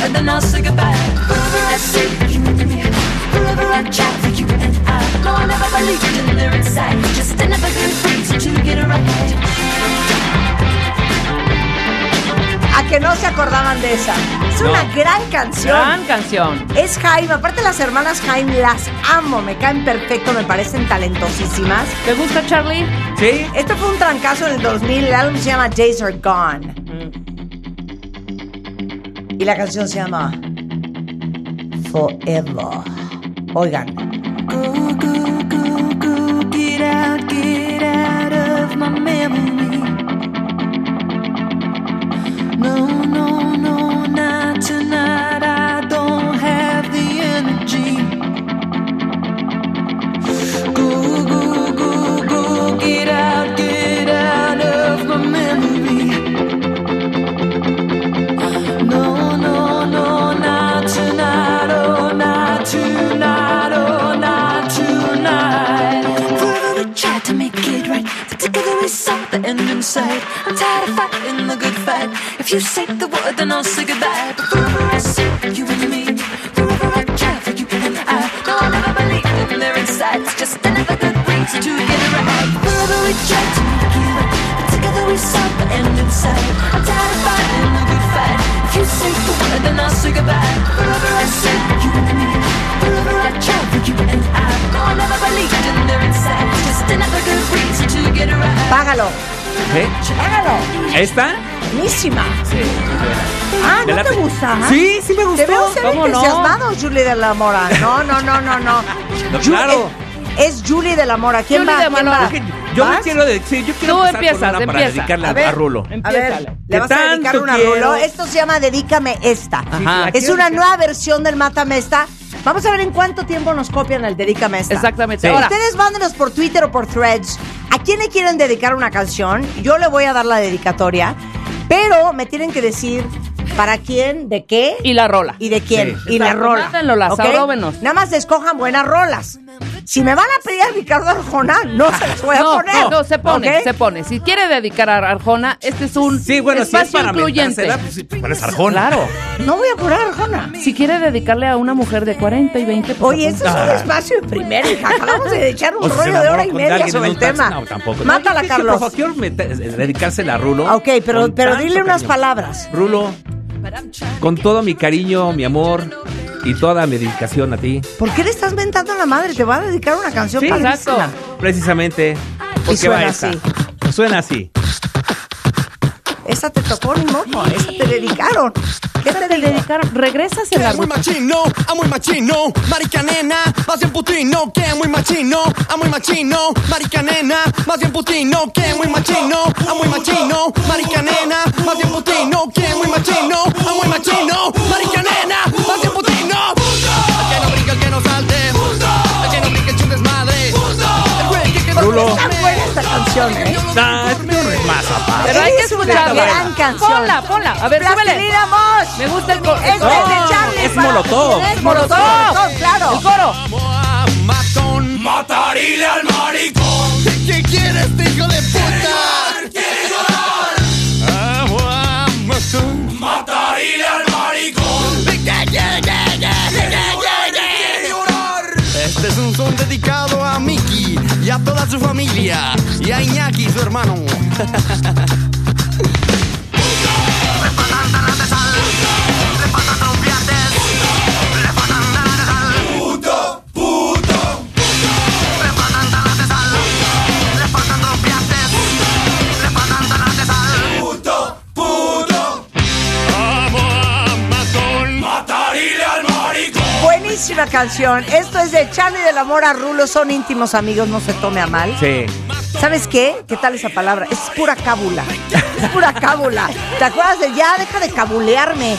Word, then I'll say goodbye. I say you and me, I try for you and I. No, I never believed in their inside. Just another good reason to get right. A que no se acordaban de esa. Es una gran canción. Gran canción. Es Jaime, aparte las hermanas Jaime las amo, me caen perfecto, me parecen talentosísimas. ¿Te gusta, Charlie? Sí. Este fue un trancazo en el 2000, el álbum se llama Days Are Gone. Y la canción se llama Forever. Oigan. ¿Esta? Buenísima. Sí. Ah, ¿no te gusta? Sí, sí me gustó. Te veo ser ¿Cómo no? Julie de la Mora. No, no, no, no, no. <laughs> No, Ju- claro. Es, es Julie de la Mora. ¿Quién Julie va? de ¿Quién va? Yo quiero decir, yo quiero Tú empezar empiezas, con una para empieza. dedicarle A a, ver. a Rulo. A ver, Empiézale. le vas a dedicar tanto una quiero? rulo. Esto se llama Dedícame esta. Ajá. Es una nueva versión del Mátame esta. Vamos a ver en cuánto tiempo nos copian el Dedícame esta. Exactamente. Sí. Ahora, Ustedes mándenos por Twitter o por Threads. ¿A quién le quieren dedicar una canción? Yo le voy a dar la dedicatoria. Pero me tienen que decir para quién, de qué y la rola. y de quién. Sí. Y la rola. mándenlo, las ¿ok? arróbenos. Nada más escojan buenas rolas. Si me van a pedir a Ricardo Arjona, no se los voy a No, poner. no, se pone, se pone. Si quiere dedicar a Arjona, este es un Sí, bueno, si es espacio para incluyente. pues, Arjona. Claro. No voy a poner a Arjona. Si quiere dedicarle a una mujer de 40 y 20, pues, Oye, este es un espacio de primera, hija. <laughs> Acabamos de echar un O rollo de hora y media sobre el taxi, tema. No, tampoco. Mátala, No, Carlos. Por favor, quiero mete- dedicársela a Rulo. Ah, Ok, pero, pero dile unas cariño. palabras. Rulo, con todo mi cariño, mi amor y toda mi dedicación a ti. ¿Por qué le estás mentando a la madre? Te va a dedicar una canción Sí, padrísima. Precisamente. Y Porque suena va esta. así. Suena así. Esa te tocó ni modo, esa te dedicaron qué se te dedicaron? Regresas en la muy machino, a muy machino, marica más bien putino, que muy machino, a muy machino, marica más bien putino, que muy machino, a muy machino, marica más bien putino, que muy machino, a muy machino, marica más bien putino. Que no brinca, el que no salte, que no brinca, el desmadre. El güey que quedó. Está buena esta canción, ¿eh? Aparte. Pero hay que escucharla. gran canción. Ponla, ponla. A ver, súbele. Plastilina Mosh. Me gusta el coro. Es No, de Charlie. es Molotov. Es Molotov. Molotov, claro. El coro. Matón, matarile al maricón. ¿Qué quieres, hijo de puta? Matarile al maricón. ¿Qué quiere, qué quiere, llorar? Este es un son dedicado a Mickey y a toda su familia y a Iñaki, su hermano. <laughs> Buenísima canción. Esto es de Charlie del Amor a Rulo. Son íntimos amigos, no se tome a mal. Sí. ¿Sabes qué? ¿Qué tal esa palabra? Es pura cábula. Es pura cábula. ¿Te acuerdas de ya? Deja de cabulearme.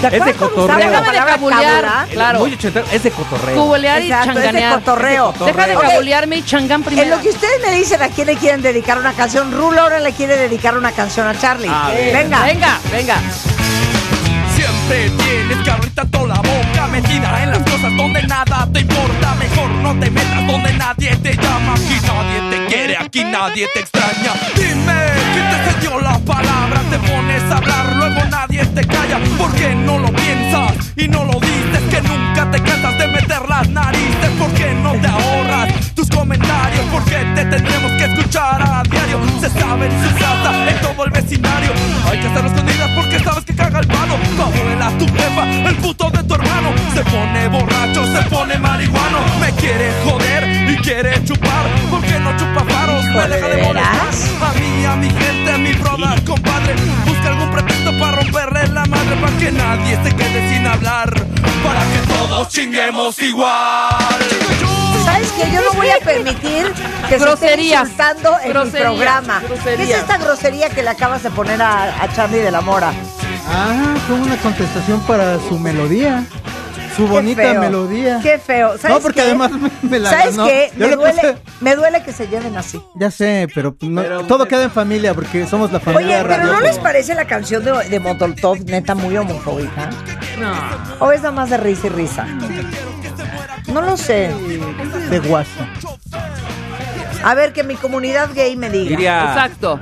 ¿Te Es de cotorreo. Déjame de palabra cabulear. Claro. Muy ochentero. Es de cotorreo. Y Exacto, es de changanear. cotorreo. Deja de cabulearme y changán En primero. lo que ustedes me dicen a quién le quieren dedicar una canción, Rulo ahora le quiere dedicar una canción a Charlie. A. Venga. Venga, venga. Siempre tienes carrita toda la metida en las cosas donde nada te importa. Mejor no te metas donde nadie te llama. Aquí nadie te quiere, aquí nadie te extraña. Dime, ¿quién te cedió la palabra? Te pones a hablar, luego nadie te calla. ¿Por qué no lo piensas y no lo dices? Que nunca te cansas de meter las narices. ¿Por qué no te ahorras tus comentarios? ¿Por qué te tendremos que escuchar a diario? Se sabe en su casa, en todo el vecindario. Hay que hacerlo escondidas porque sabes que caga el palo. Tu abuela, tu jefa, el puto de tu hermano. Se pone borracho, se pone marihuano. Me quiere joder y quiere chupar. ¿Por qué no chupa faros? Me deja de ¿de molestar. A mí, a mi gente, a mi brother, compadre. Busca algún pretexto para romperle la madre. Para que nadie se quede sin hablar. Para que todos chinguemos igual. ¿Sabes qué? Yo no voy a permitir que se Groserías. esté insultando en Groserías, mi programa. ¿Qué es esta grosería que le acabas de poner a, a Charlie de la Mora? Ah, fue una contestación para su melodía. Su bonita feo. melodía. Qué feo. ¿Sabes No, porque qué? además me, me la ¿Sabes ganó. qué? Me le duele, puse- me duele que se lleven así. Ya sé, pero, pues, todo queda en familia porque somos la familia Oye, pero ¿no les parece la canción de, de Molotov neta muy homofóbica? No. ¿O es nada más de risa y risa? No lo sé. De guaso. A ver, que mi comunidad gay me diga. Diría. Exacto.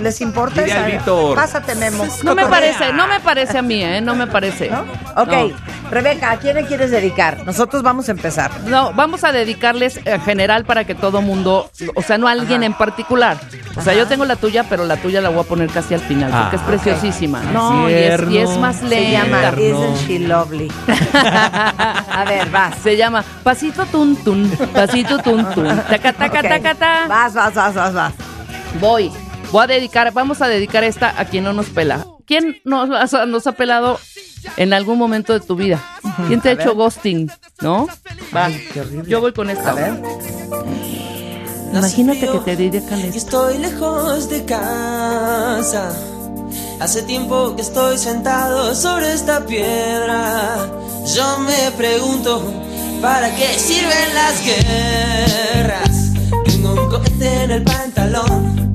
¿Les importa Diría esa? el Víctor. Pásate, Memo. No me parece, no me parece a mí, ¿eh? No me parece. ¿No? Ok, Rebeca, ¿a quién le quieres dedicar? Nosotros vamos a empezar. No, vamos a dedicarles en general para que todo mundo, o sea, no a alguien en particular. O sea, yo tengo la tuya, pero la tuya la voy a poner casi al final, porque es Ah, preciosísima. No, y es, y es más Se llama lenta. Isn't She Lovely? a ver, vas. <laughs> Se llama Pasito Tun Tun, Pasito Tun Tun. <laughs> Taca, taca, Ok. taca, ta. Vas, vas, vas, vas, vas. Voy. Voy a dedicar, vamos a dedicar esta a quien no nos pela. ¿Quién nos, ha- nos ha pelado en algún momento de tu vida? ¿Quién te ha A hecho ver. ghosting? ¿No? Va. Yo voy con esta. A ver. Imagínate que te dedican esto. estoy lejos de casa. Hace tiempo que estoy sentado sobre esta piedra. Yo me pregunto, ¿para qué sirven las guerras? Tengo un cohete en el pantalón.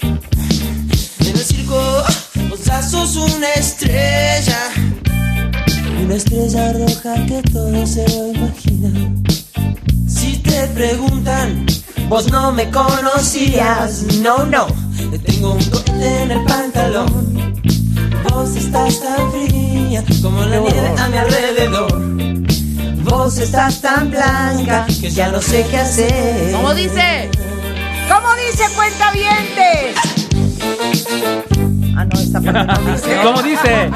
Sos una estrella, una estrella roja que todo se lo imagina. Si te preguntan, vos no me conocías, no, no. Tengo un cohete en el pantalón. Vos estás tan fría como la nieve a mi alrededor. Vos estás tan blanca que ya no sé qué hacer. ¿Cómo dice? ¿Cómo dice cuenta Ah, no, esta parte no dice. <laughs> ¿Cómo dice?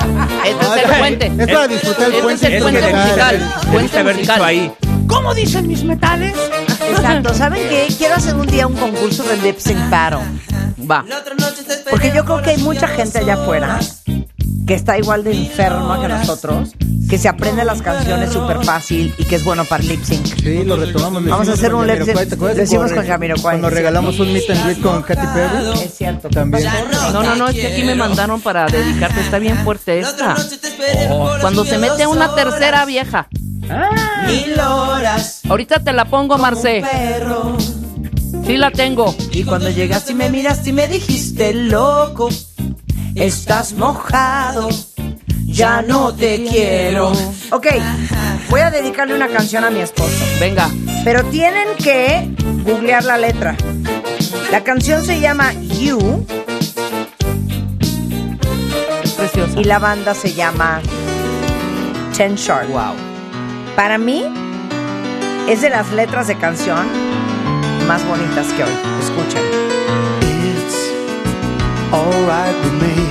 Este es el puente. Es para disfrutar el Este es puente. el puente musical. Debiste Puente haber dicho musical. ahí. ¿Cómo dicen mis metales? Exacto. <laughs> ¿Saben qué? Quiero hacer un día un concurso de lip sync battle. Va. Porque yo creo que hay mucha gente allá afuera que está igual de enferma que nosotros, que se aprende las canciones súper fácil y que es bueno para lip sync. Sí, lo retomamos. lo Vamos a hacer un lip sync. Lo hicimos con Jamiroquai, Cuando regalamos un meet and greet con Katy Perry. Es cierto. También. No, no, no, es que aquí me mandaron para dedicarte. Está bien fuerte esta. Cuando se mete una tercera vieja. Mil horas. Ahorita te la pongo, Marce. Sí la tengo. Y cuando llegaste y me miraste y me dijiste, loco, estás mojado, ya no te quiero. Ok, voy a dedicarle una canción a mi esposo. Venga. Pero tienen que googlear la letra. La canción se llama You Preciosa. y la banda se llama Ten Sharp. Wow. Para mí es de las letras de canción más bonitas que hoy. Escuchen. It's alright with me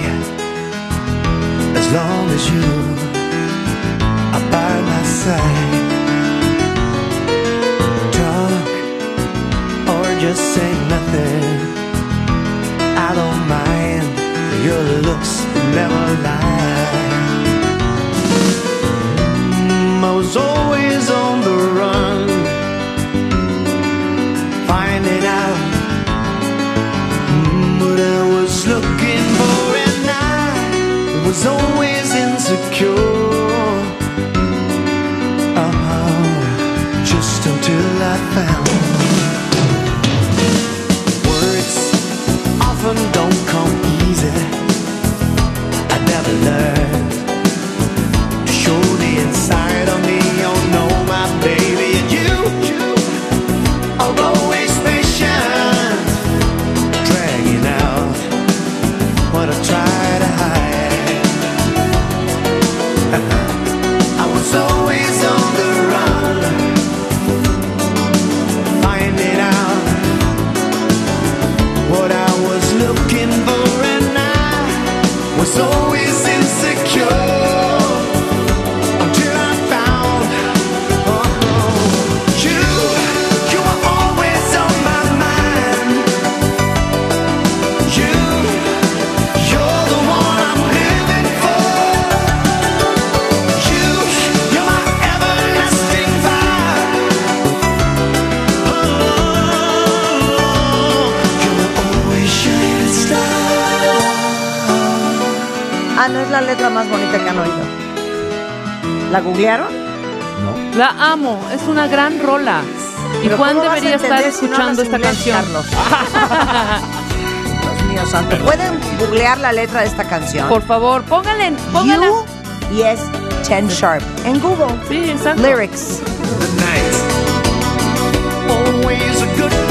as long as you are by my side. Drunk or just say nothing. I don't mind. Your looks never lie. I was always on the run, was always insecure. Oh, just until I found más bonita que han oído. ¿La googlearon? La amo. Es una gran rola. ¿Y Juan ¿cómo vas a debería estar si no escuchando esta inglés, canción? Carlos? <laughs> Dios mío santo. ¿Pueden googlear la letra de esta canción? Por favor, pónganle, pónganla. You y es Ten Sharp. En Google. Sí, exacto. Lyrics. Always a good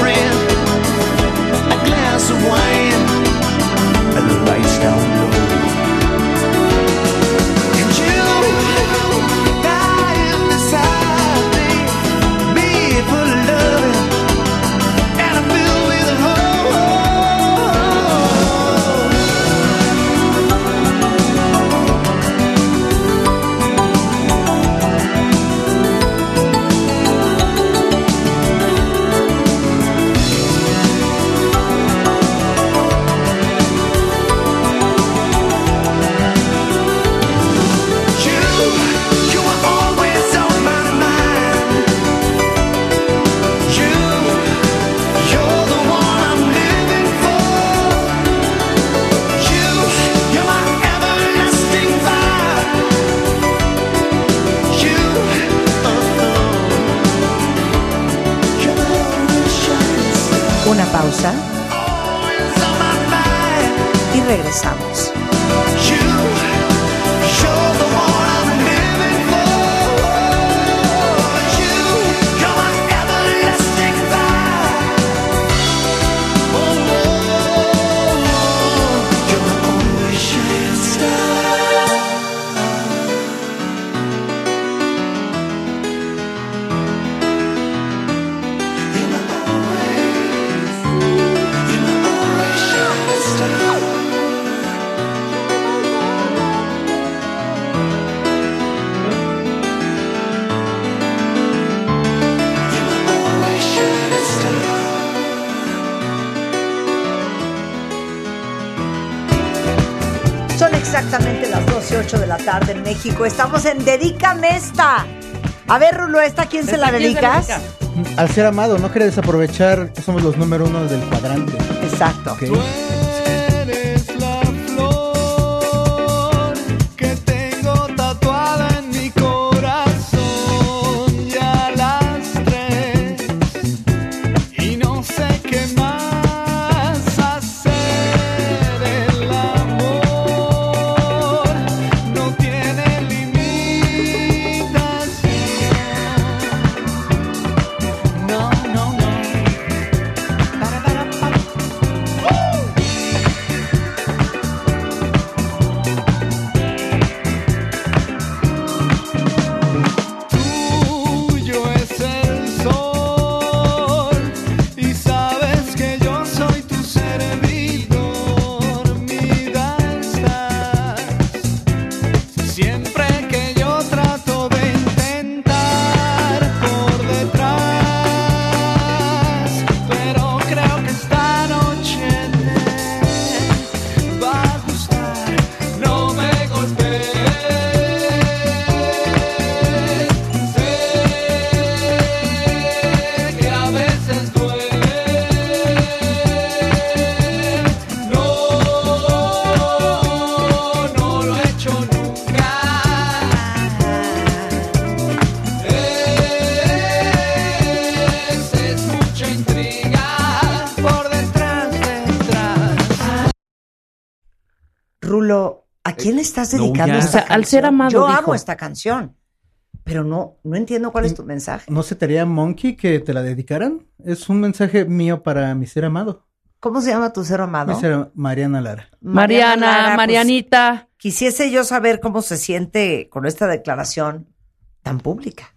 México. Estamos en Dedícame esta. A ver, Rulo, ¿esta quién se la ¿Esta quién se la dedicas? dedica? Al ser amado, no quería desaprovechar que somos los número uno del cuadrante. Exacto. No, dedicando ya. esta O sea, al ser amado, Yo dijo. amo esta canción, pero no, no entiendo cuál es tu mensaje. ¿No se te haría monkey que te la dedicaran? Es un mensaje mío para mi ser amado. ¿Cómo se llama tu ser amado? Mi ser Mariana Lara. Mariana, Lara, pues, Marianita. quisiese yo saber cómo se siente con esta declaración tan pública.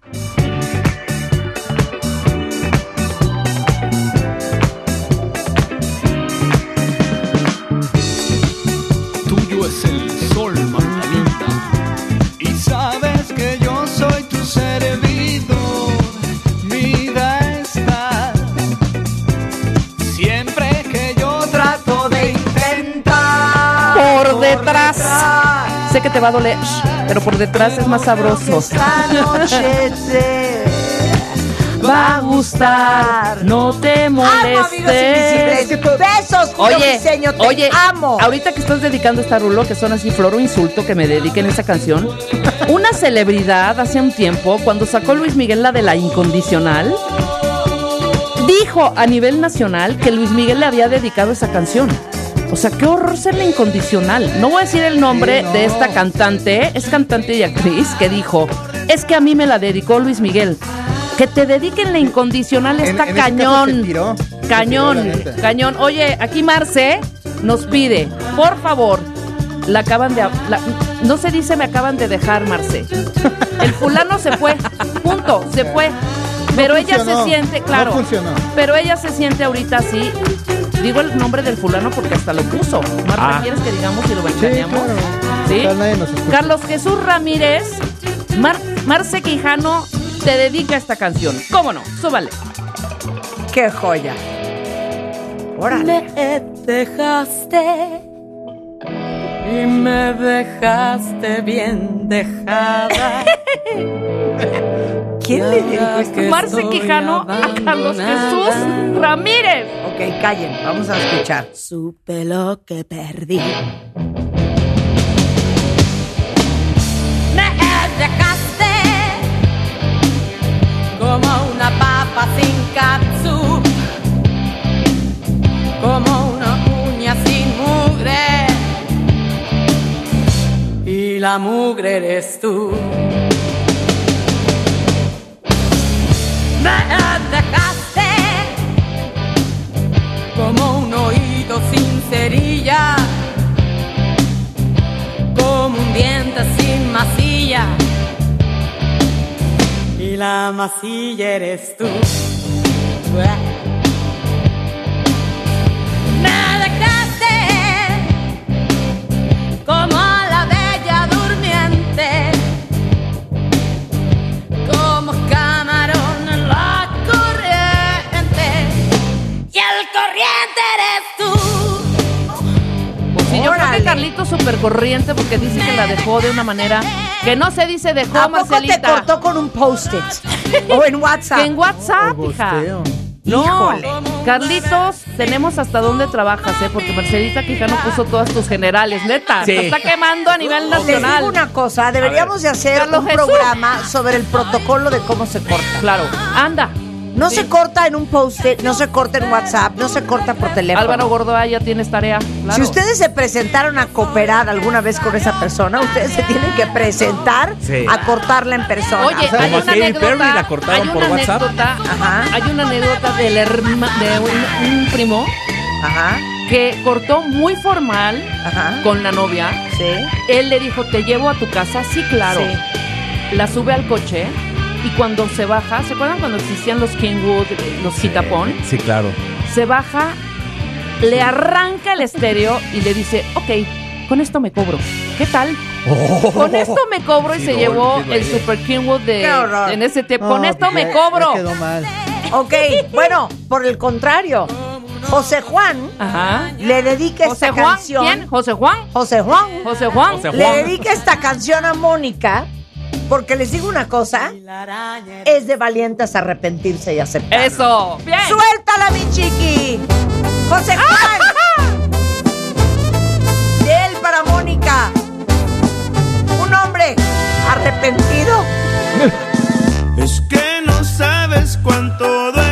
Sé que te va a doler, pero por detrás es más sabroso. Esta noche te Va a gustar, no te molestes. Besos, Julio Oye, te oye, amo. ahorita que estás dedicando esta rulo, que son así flor o insulto, que me dediquen esa canción. Una celebridad hace un tiempo, cuando sacó Luis Miguel la de la incondicional, dijo a nivel nacional que Luis Miguel le había dedicado esa canción. O sea, qué horror ser la incondicional. No voy a decir el nombre Sí, no. de esta cantante, es cantante y actriz, que dijo, es que a mí me la dedicó Luis Miguel. Que te dediquen la incondicional En- está en cañón. tiró. Cañón, tiró, cañón. Oye, aquí Marce nos pide, por favor, la acaban de... la- no se dice me acaban de dejar, Marce. El fulano se fue, punto, se fue. Pero ella se siente, no claro. funcionó. Pero ella se siente ahorita así. Digo el nombre del fulano porque hasta lo puso. Marta, Ah. ¿quieres que digamos y lo Sí, ventaneamos? claro. ¿Sí? Carlos Jesús Ramírez, Mar- Marce Quijano te dedica esta canción. ¿Cómo no? Súbale. Qué joya. Órale. Me dejaste y me dejaste bien dejada. <laughs> ¿Quién le? Que Marce Quijano a Carlos. Jesús Ramírez. Ok, callen, vamos a escuchar. Supe lo que perdí. Me dejaste como una papa sin katsu, como una uña sin mugre. Y la mugre eres tú. Me dejaste como un oído sin cerilla, como un diente sin masilla, y la masilla eres tú. Súper corriente porque dice que la dejó de una manera que no se dice dejó, ¿A poco te Marcelita. cortó con un post-it? o en WhatsApp. Que en WhatsApp, hija. No, Híjole. Carlitos, tenemos hasta dónde trabajas, ¿eh? Porque Marcelita Quijano puso todas tus generales, neta. Sí. Te está quemando a nivel Les nacional. digo una cosa, deberíamos de hacer Carlos un Jesús. programa sobre el protocolo de cómo se corta. Claro, anda. No se corta en un post-it, no se corta en WhatsApp, no se corta por teléfono. Álvaro Gordoa ya tienes tarea. Claro. Si ustedes se presentaron a cooperar alguna vez con esa persona, ustedes se tienen que presentar Sí. a cortarla en persona. Oye, Como hay a una Katy anécdota. Perry la cortaron hay por WhatsApp. anécdota. Ajá. Hay una anécdota del herma- de un, un primo Ajá, que cortó muy formal ajá. con la novia. Sí. Él le dijo, ¿te llevo a tu casa? Sí, claro. Sí. La sube al coche y cuando se baja, ¿se acuerdan cuando existían los Kingwood, los Quitapón? Sí, claro. Se baja, le arranca el estéreo y le dice, ok, con esto me cobro. ¿Qué tal? Con esto me cobro y Sí, se no, llevó sí, el. Super Kingwood de en ese tiempo. No, Con esto pues me cobro. ya quedó mal. Ok, bueno, por el contrario, José Juan Ajá. le dedica José esta Juan, canción. ¿quién? José Juan. José Juan. José Juan. José Le Juan. dedica esta canción a Mónica porque les digo una cosa, es de valientes arrepentirse y aceptar. Eso. Bien. ¡Suéltala, mi chiqui! ¡José Juan! De él para Mónica. Un hombre arrepentido. Es que no sabes cuánto duele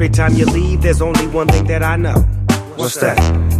Every time you leave, there's only one thing that I know. What's that?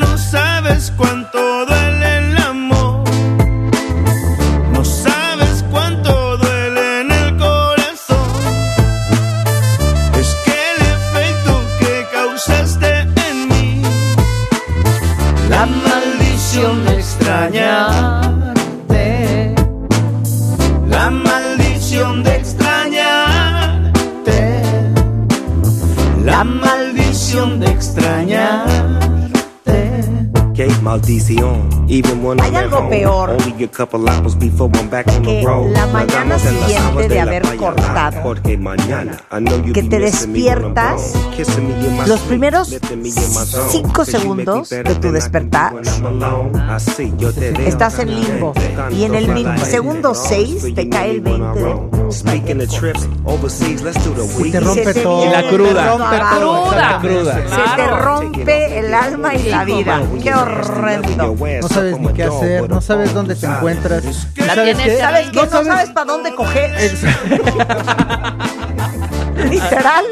no sabes cuánto Even when Hay I'm algo home, peor only a couple hours before I'm back on the que road. la mañana siguiente de haber cortado, Porque mañana, I know you que te despiertas, los primeros cinco segundos de tu despertar. Estás en limbo. Y en el segundo seis te cae el 20 de Speaking of trips overseas, let's do the Y weekend. te rompe se todo. Y la cruda. Rompe todo. Cruda. cruda. Se te rompe el alma y la vida. Qué horrendo. No sabes ni qué hacer, no sabes dónde te encuentras. ¿Y La ¿Sabes qué? ¿Sabes qué? No No sabes para dónde coger. <laughs> Literal.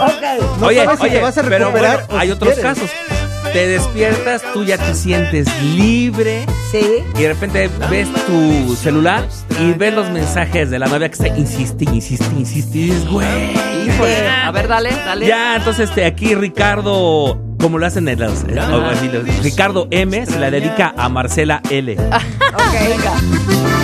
Ok. No oye, sabes si oye, te vas a pero recuperar bueno, o hay otros quieres. casos. Te despiertas, tú ya te sientes libre Sí. y de repente ves tu celular y ves los mensajes de la novia que está insiste, insiste, insiste y dices, güey. Híjole. A ver, dale, dale. Ya, entonces este, aquí Ricardo, como lo hacen en eh, los- Ricardo M se la dedica a Marcela L. <laughs> Ok. Venga.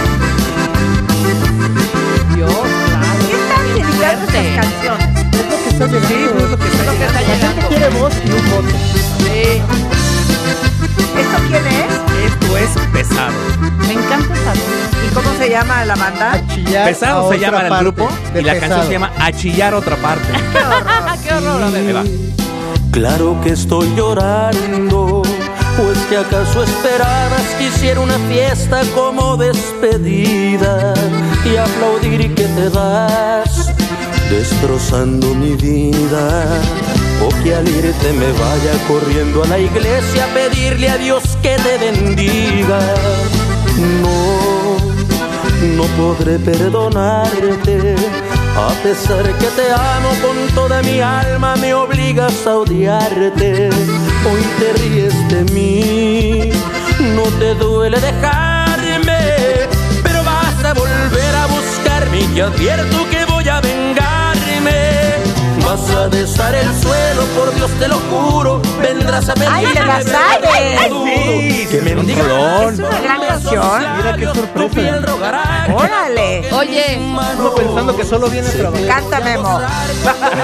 La banda? Pesado se llama el grupo y la pesado. canción se llama A chillar otra parte. <laughs> <laughs> Qué horror. A ver, Ahí va. Claro que estoy llorando, pues que acaso esperabas que hiciera una fiesta como despedida y aplaudir y que te das destrozando mi vida. o que al irte me vaya corriendo a la iglesia a pedirle a Dios que te bendiga. No, no podré perdonarte. A pesar que te amo con toda mi alma, me obligas a odiarte. Hoy te ríes de mí, no te duele dejarme, pero vas a volver a buscarme y te advierto que voy a vengarme. Vas a besar el suelo, por Dios te lo juro, vendrás a pedirme ¡Ay, te la me un digas rolón. Es una gran canción. Mira qué tu sorpresa. piel rogará. Órale. Oye, Uno pensando que solo viene a trabajar. Canta Memo.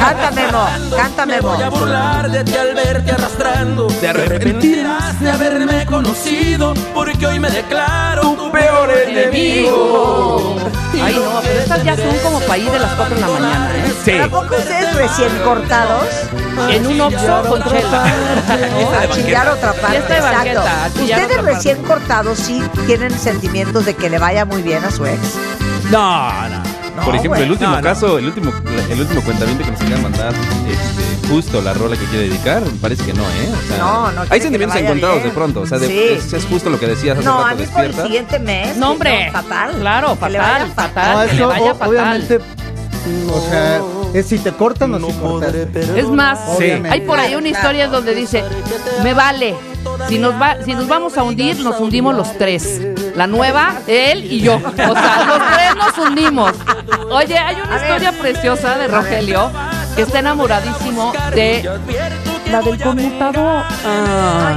Canta Memo. Canta Me voy a burlar de ti al verte arrastrando. Te arrepentirás de haberme conocido, porque hoy me declaro tu peor enemigo. <laughs> ay no, pero estas ya son como país de las 4 de la mañana, ¿eh? Sí. ¿A poco ustedes recién cortados? En un Oxxo con chela. A chillar otra parte. De Exacto. Ustedes otra recién cortados sí tienen sentimientos de que le vaya muy bien a su ex. No, no. Por ejemplo, el último No, no. caso, el último, el último cuentamiento que nos querían mandar, este, justo la rola que quiere dedicar, parece que no, ¿eh? O sea, No, no Hay sentimientos encontrados bien. de pronto, o sea, de- Sí. es, es justo lo que decías hace No, a rato, mí por el siguiente mes. No, hombre. no, fatal. Claro, Que le fatal, vaya fatal. No, que le eso vaya o- fatal. obviamente. O sea, es si te cortan o No si podré. Es más, Obviamente. hay por ahí una historia donde dice, me vale, si nos, va, si nos vamos a hundir, nos hundimos los tres. La nueva, él y yo. O sea, los tres nos hundimos. Oye, hay una historia preciosa de Rogelio que está enamoradísimo de la del conmutador.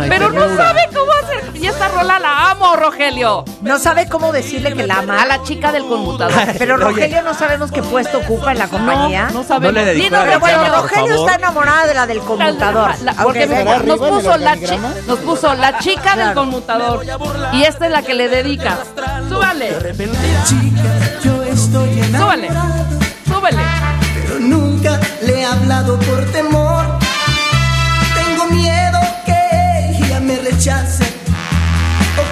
Pero no sabe cómo. Y esta rola la amo, Rogelio. No sabe cómo decirle que la ama. A la chica del conmutador. <laughs> Pero Rogelio no sabemos qué puesto ocupa en la compañía. No, no sabemos. No le la Pero bueno, Rogelio, está enamorada de la del conmutador. La- Aunque porque nos el puso, la chi- nos puso la chica del conmutador. Y esta es la que le dedica. Súbale, Chica, yo estoy súbale, enamorado, súbele. pero nunca le he hablado por temor. Tengo miedo que ella me rechace o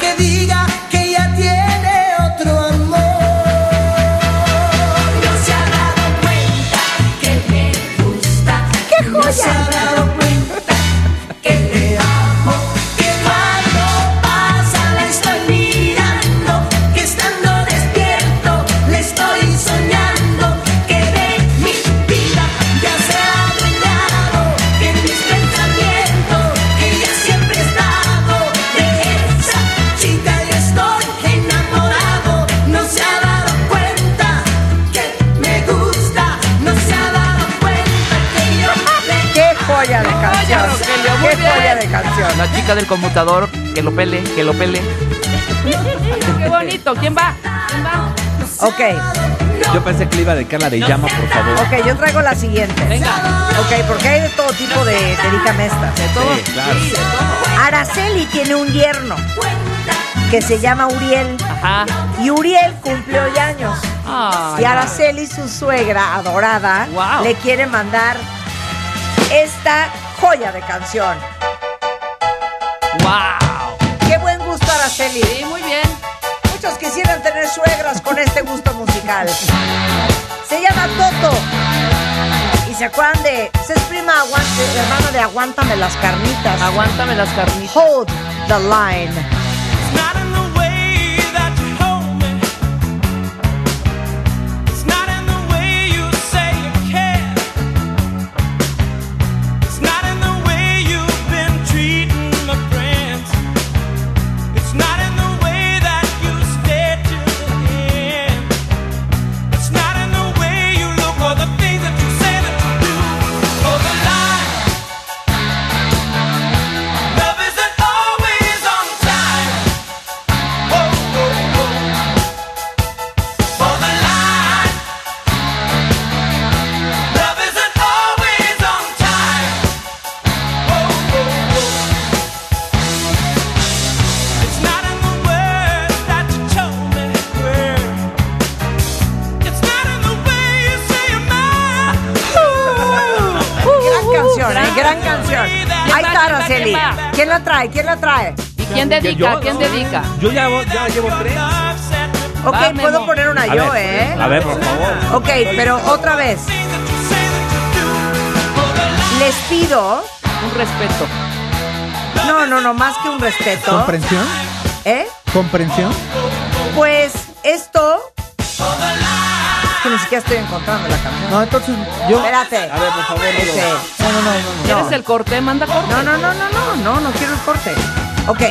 La chica del conmutador, que lo pele, que lo pele. Qué bonito. ¿Quién va? ¿Quién va? Ok, Yo pensé que le iba a dedicar la de llama, por favor. ok, yo traigo la siguiente. Venga. Ok, porque hay de todo tipo de dedícame estas. De todo. Sí, claro. Sí, de todo. Araceli tiene un yerno que se llama Uriel. Ajá. Y Uriel cumplió ya años. Y Araceli, su suegra adorada, Wow. le quiere mandar esta joya de canción. Wow. ¡Qué buen gusto, Araceli! Sí, muy bien. Muchos quisieran tener suegras con este gusto musical. Se llama Toto. Y se acuerdan de. Se es prima aguante, hermana de Aguántame las carnitas. Aguántame las carnitas. Hold the line. ¿Quién la trae? ¿Quién la trae? ¿Y quién dedica? Yo- ¿Quién dedica? Yo ya, ya llevo tres. Ok, Va, Memo. puedo poner una A yo, ver, ¿eh? A ver, por favor. Ok, pero otra vez. les pido. Un respeto. No, no, no, más que un respeto. ¿Comprensión? ¿Eh? ¿Comprensión? Pues esto. Que ni siquiera estoy encontrando la canción. No, entonces yo. Espérate. A ver, por favor. Este. No, no, no, no. no. ¿Quieres el corte? Manda corte. No, no, no, no, no, no, no quiero el corte. Ok.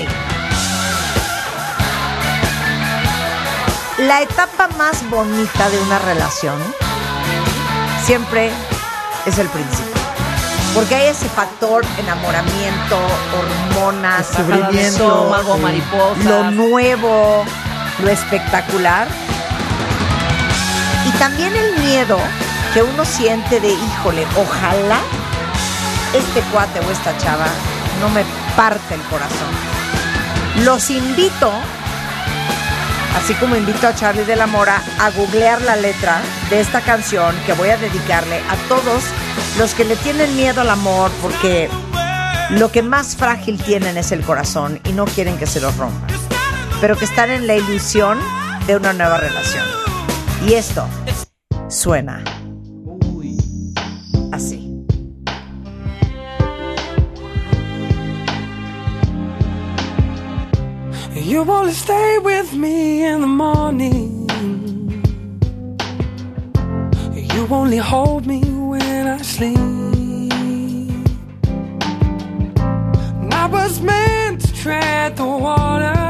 La etapa más bonita de una relación siempre es el principio. Porque hay ese factor enamoramiento, hormonas, Descubrimiento, estómago, sí. mariposas. lo nuevo, lo espectacular. También el miedo que uno siente de, híjole, ojalá este cuate o esta chava no me parte el corazón. Los invito, así como invito a Charlie de la Mora, a googlear la letra de esta canción que voy a dedicarle a todos los que le tienen miedo al amor porque lo que más frágil tienen es el corazón y no quieren que se los rompan, pero que están en la ilusión de una nueva relación. Y esto suena así. You only stay with me in the morning. You only hold me when I sleep. And I was meant to tread the water.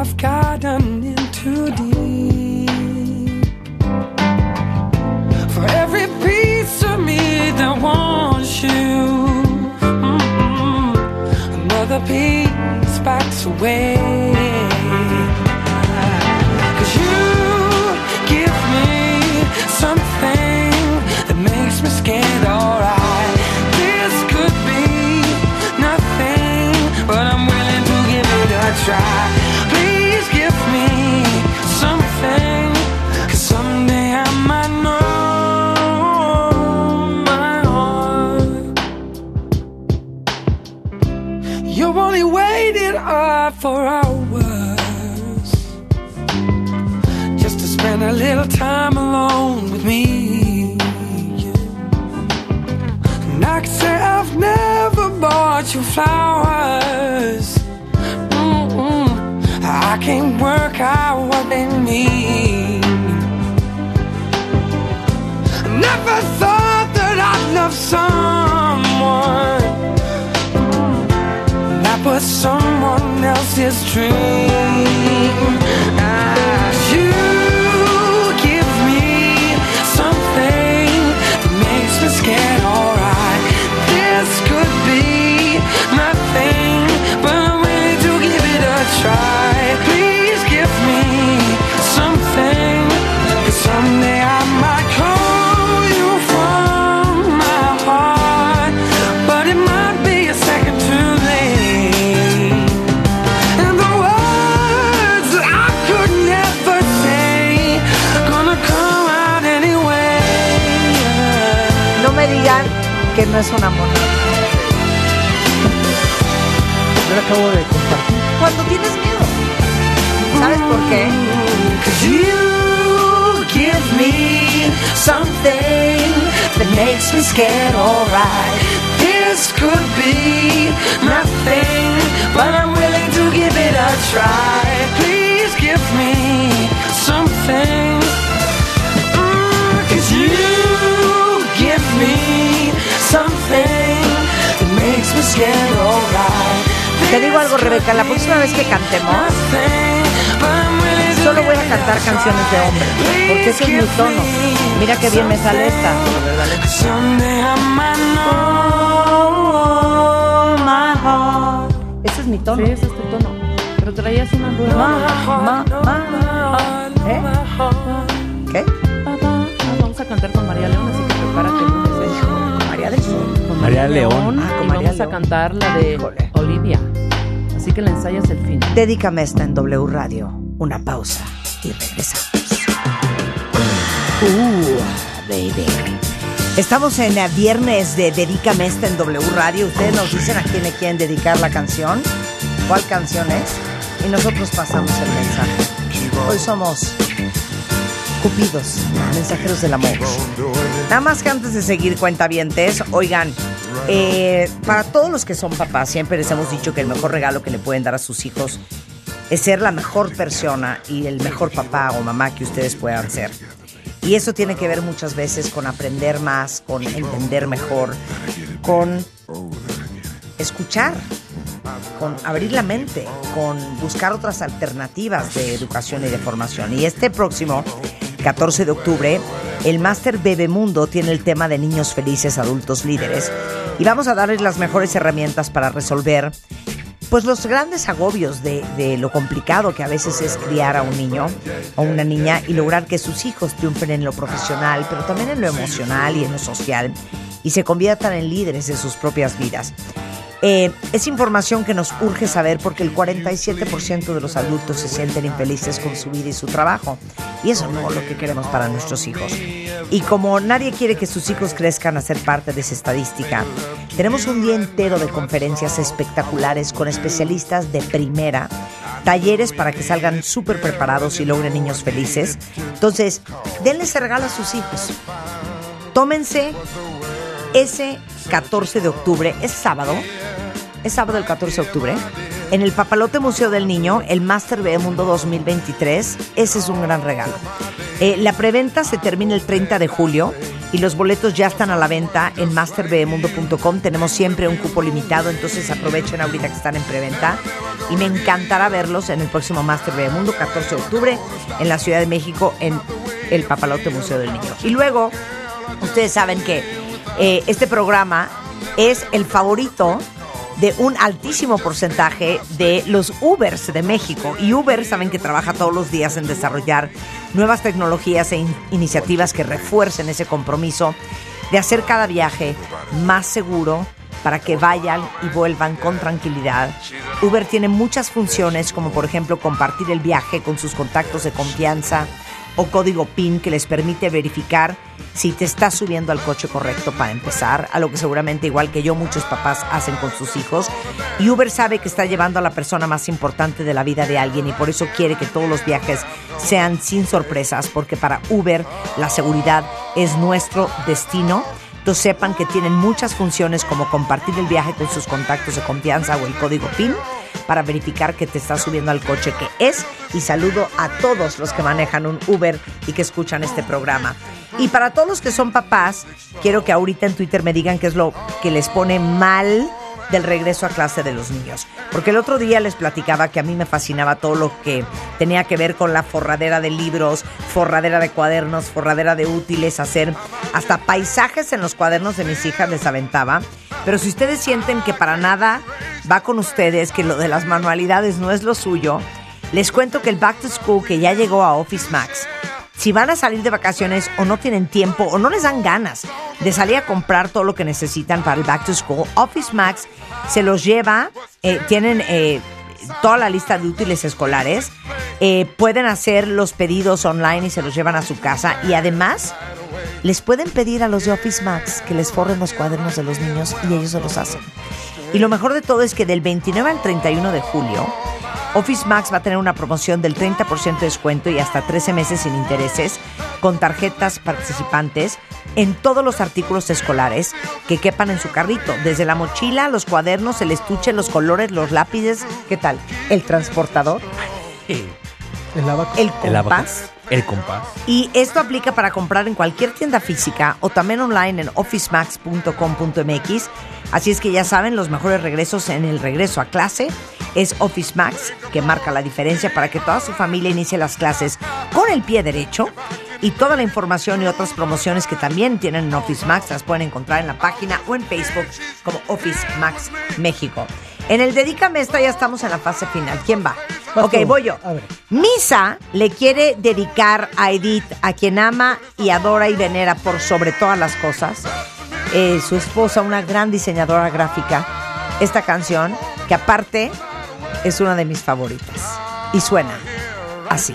I've gotten in too deep. For every piece of me that wants you. mm, Another piece backs away. For hours just to spend a little time alone with me. And I can say I've never bought you flowers. Mm-mm. I can't work out what they mean. Never thought that I'd love someone was someone else's dream. Ah, you give me something that makes me scared, alright. This could be nothing, but I'm willing to give it a try. Que no es un amor. Yo le acabo de compartir. Cuando tienes miedo. ¿Sabes por qué? You give me something that makes me scared, alright. This could be nothing, but I'm willing to give it a try. Please give me something. Te digo algo, Rebeca, la próxima vez que cantemos, solo voy a cantar canciones de hombre, porque ese es mi tono. Mira qué bien me sale esta. Ese es mi tono. Sí, ese es tu tono. Pero traías una nueva. Ma, ma, ma. ¿Eh? ¿Qué? Vamos a cantar con María León, María León. Ah, con y María vamos a cantar la de Híjole. Olivia. Así que la ensayas el fin. Dedícame esta en W Radio. Una pausa y regresamos. Uh, baby. Estamos en viernes de Dedícame esta en W Radio. Ustedes nos dicen a quién le quieren dedicar la canción, cuál canción es, y nosotros pasamos el mensaje. Hoy somos Cupidos, mensajeros del amor. Nada más que antes de seguir cuentavientes, oigan, eh, para todos los que son papás, siempre les hemos dicho que el mejor regalo que le pueden dar a sus hijos es ser la mejor persona y el mejor papá o mamá que ustedes puedan ser. Y eso tiene que ver muchas veces con aprender más, con entender mejor, con escuchar, con abrir la mente, con buscar otras alternativas de educación y de formación. Y este próximo 14 de octubre, el Máster Bebemundo tiene el tema de niños felices, adultos líderes. Y vamos a darles las mejores herramientas para resolver pues los grandes agobios de, de lo complicado que a veces es criar a un niño o una niña y lograr que sus hijos triunfen en lo profesional, pero también en lo emocional y en lo social y se conviertan en líderes de sus propias vidas. Eh, es información que nos urge saber porque el 47% de los adultos se sienten infelices con su vida y su trabajo. Y eso no es lo que queremos para nuestros hijos. Y como nadie quiere que sus hijos crezcan a ser parte de esa estadística, tenemos un día entero de conferencias espectaculares con especialistas de primera, talleres para que salgan súper preparados y logren niños felices. Entonces, denle ese regalo a sus hijos. Tómense ese 14 de octubre, es sábado, es sábado el 14 de octubre, en el Papalote Museo del Niño, el Master Mundo 2023, ese es un gran regalo. Eh, la preventa se termina el 30 de julio y los boletos ya están a la venta en masterbemundo.com. Tenemos siempre un cupo limitado, entonces aprovechen ahorita que están en preventa. Y me encantará verlos en el próximo Master Mundo, 14 de octubre, en la Ciudad de México, en el Papalote Museo del Niño. Y luego, ustedes saben que eh, este programa es el favorito de un altísimo porcentaje de los Ubers de México. Y Uber saben que trabaja todos los días en desarrollar nuevas tecnologías e in- iniciativas que refuercen ese compromiso de hacer cada viaje más seguro para que vayan y vuelvan con tranquilidad. Uber tiene muchas funciones como por ejemplo compartir el viaje con sus contactos de confianza o código PIN que les permite verificar si te estás subiendo al coche correcto para empezar, a lo que seguramente igual que yo muchos papás hacen con sus hijos. Y Uber sabe que está llevando a la persona más importante de la vida de alguien y por eso quiere que todos los viajes sean sin sorpresas, porque para Uber la seguridad es nuestro destino. Entonces sepan que tienen muchas funciones como compartir el viaje con sus contactos de confianza o el código PIN para verificar que te estás subiendo al coche que es y saludo a todos los que manejan un Uber y que escuchan este programa. Y para todos los que son papás, quiero que ahorita en Twitter me digan qué es lo que les pone mal del regreso a clase de los niños. Porque el otro día les platicaba que a mí me fascinaba todo lo que tenía que ver con la forradera de libros, forradera de cuadernos, forradera de útiles, hacer hasta paisajes en los cuadernos de mis hijas les aventaba. Pero si ustedes sienten que para nada va con ustedes, que lo de las manualidades no es lo suyo, les cuento que el Back to School que ya llegó a Office Max si van a salir de vacaciones o no tienen tiempo o no les dan ganas de salir a comprar todo lo que necesitan para el back to school, Office Max se los lleva, eh, tienen eh, toda la lista de útiles escolares, eh, pueden hacer los pedidos online y se los llevan a su casa y además les pueden pedir a los de Office Max que les forren los cuadernos de los niños y ellos se los hacen. Y lo mejor de todo es que del 29 al 31 de julio, Office Max va a tener una promoción del 30% de descuento y hasta 13 meses sin intereses con tarjetas participantes en todos los artículos escolares que quepan en su carrito, desde la mochila, los cuadernos, el estuche, los colores, los lápices, ¿qué tal? El transportador, El abaco. el El abaco. compás. El compás. Y esto aplica para comprar en cualquier tienda física o también online en officemax.com.mx. Así es que ya saben, los mejores regresos en el regreso a clase es Office Max, que marca la diferencia para que toda su familia inicie las clases con el pie derecho. Y toda la información y otras promociones que también tienen en Office Max las pueden encontrar en la página o en Facebook como Office Max México. En el Dedícame esta ya estamos en la fase final. ¿Quién va? Vas ok, tú. voy yo. A ver. Misa le quiere dedicar a Edith, a quien ama y adora y venera por sobre todas las cosas, eh, su esposa, una gran diseñadora gráfica, esta canción, que aparte es una de mis favoritas. Y suena así.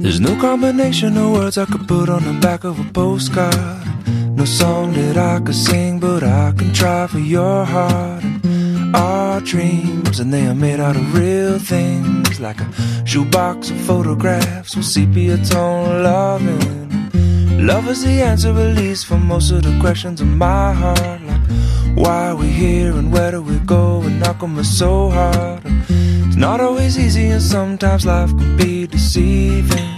There's no combination of words I could put on the back of a postcard. No song that I could sing, but I can try for your heart. And our dreams, and they are made out of real things, like a shoebox of photographs with sepia tone loving. Love is the answer, at least, for most of the questions in my heart. Like, why are we here and where do we go? And how come it's so hard? It's not always easy, and sometimes life can be deceiving.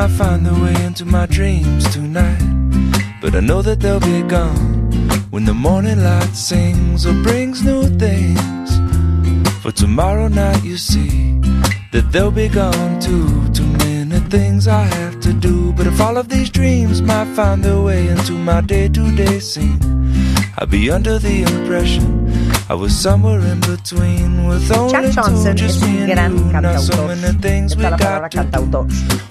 might find their way into my dreams tonight. But I know that they'll be gone when the morning light sings or brings new things. For tomorrow night, you see that they'll be gone too. Too many things I have to do. But if all of these dreams might find their way into my day to day scene, I'd be under the impression I was somewhere in between with only Jack Johnson es un gran cantautor. Está la palabra cantautor.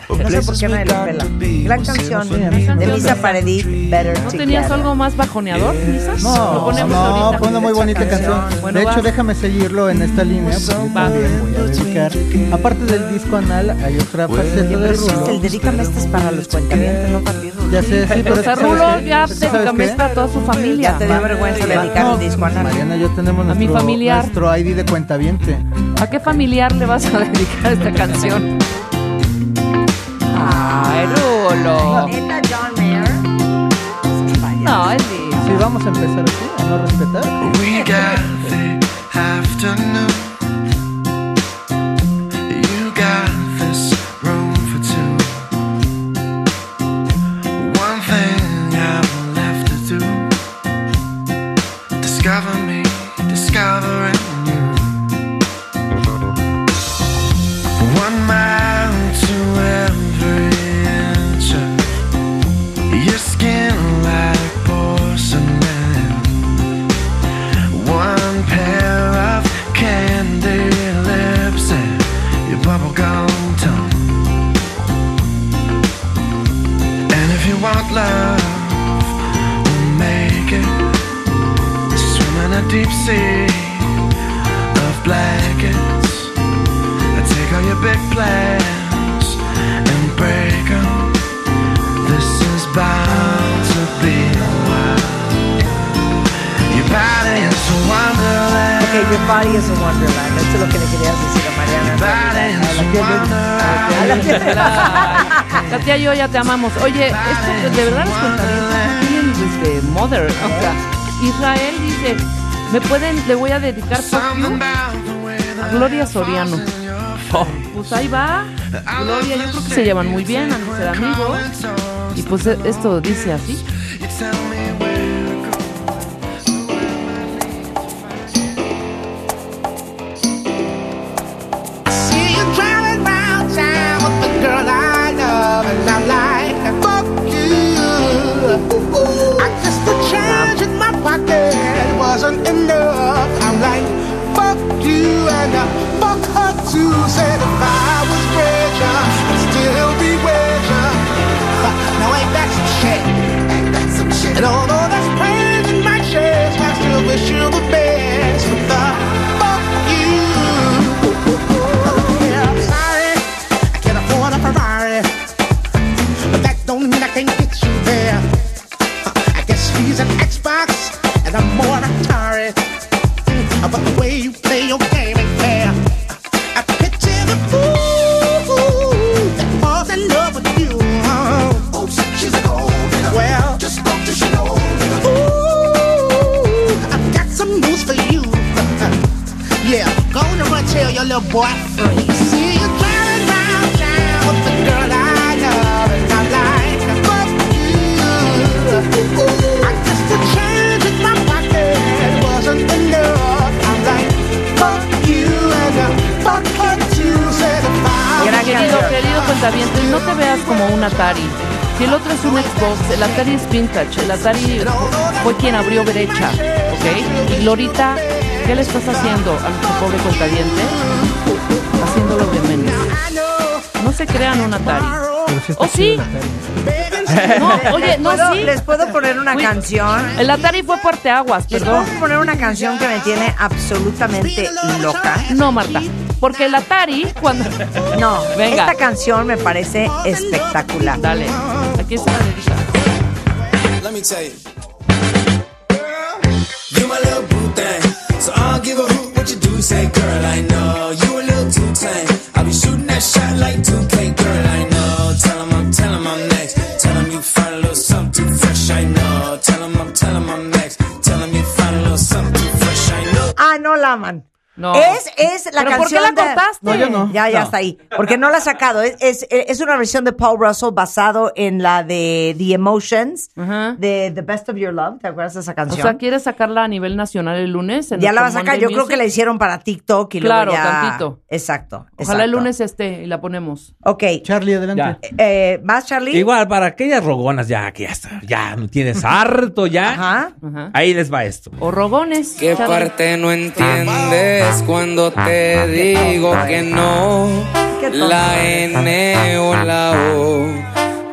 or No sé por qué nadie got pela. Gran canción de got Paredit, Better ¿No tenías Together. algo más bajoneador, quizás? No, Lo ponemos no, ahorita. fue una muy bonita canción. Bueno, de hecho, va. déjame seguirlo en esta línea, voy a dedicar. Aparte del disco anal, hay otra faceta de que el Rulo. dedícame este es para los cuentamientos, no para Rulo. Ya sé, sí, pero O sea, ¿sabes Rulo ya esta a toda su familia. Ya te dio vergüenza dedicar No, el disco a nadie. Mariana yo tenemos A mi nuestro, familiar. nuestro ID de cuentaviente. ¿A qué familiar le vas a dedicar esta canción? Ay, Rulo. John Mayer. No, es lindo. Si vamos a empezar así, a no respetar. We got the afternoon. Plans and break. This is bound to be a while. Your body is a wonderland. Ok, Your Body is a Wonderland. Esto es lo que le querías decir a Mariana. A la y yo ya te amamos. Oye, esto de verdad los cuentavientes tienen desde Mother. O sea, Israel dice, me pueden, le voy a dedicar a Gloria Soriano. Pues ahí va. Gloria, yo creo que se llevan muy bien, han ser amigos. Y pues e- esto dice así. Wasn't enough. I'm like, fuck you, and I And although there's pain in my chest, I still wish you the best. But the Si el otro es un Xbox, el Atari es vintage. El Atari fue quien abrió brecha, ¿ok? Y Glorita, ¿qué le estás haciendo a nuestro pobre contadiente? Haciéndolo de menos. No se crean un Atari. ¿O sí? No, oye, no, ¿Puedo- sí. ¿Les puedo poner una Uy, canción? El Atari fue parteaguas, ¿Les perdón. puedo poner una canción que me tiene absolutamente loca? No, Marta. Porque el Atari, cuando. No, Venga. esta canción me parece espectacular. Dale. Aquí se la dedica. Let me tell you. Girl, You my little boo thing. So I don't give a hoot what you do. Say, girl, I know. You la ¿Pero por qué la de- cortaste? No, yo no. Ya, ya No. está ahí. Porque no la ha sacado. Es, es, es una versión de Paul Russell basado en la de The Emotions, Ajá. de The Best of Your Love. ¿Te acuerdas de esa O canción? sea, ¿quieres sacarla a nivel nacional el lunes? en ya la va a sacar. Monday Yo creo que la hicieron para TikTok y Claro, luego ya... tantito. Exacto. Ojalá el lunes esté y la ponemos. Ok. Charlie, adelante. Eh, ¿Más, Charlie? Igual, para aquellas rogonas ya, que ya está, ya no tienes harto ya. Ajá. Ajá. Ahí les va esto. O rogones. ¿Qué Charlie. parte no entiendes cuando te digo que no? La N o la O.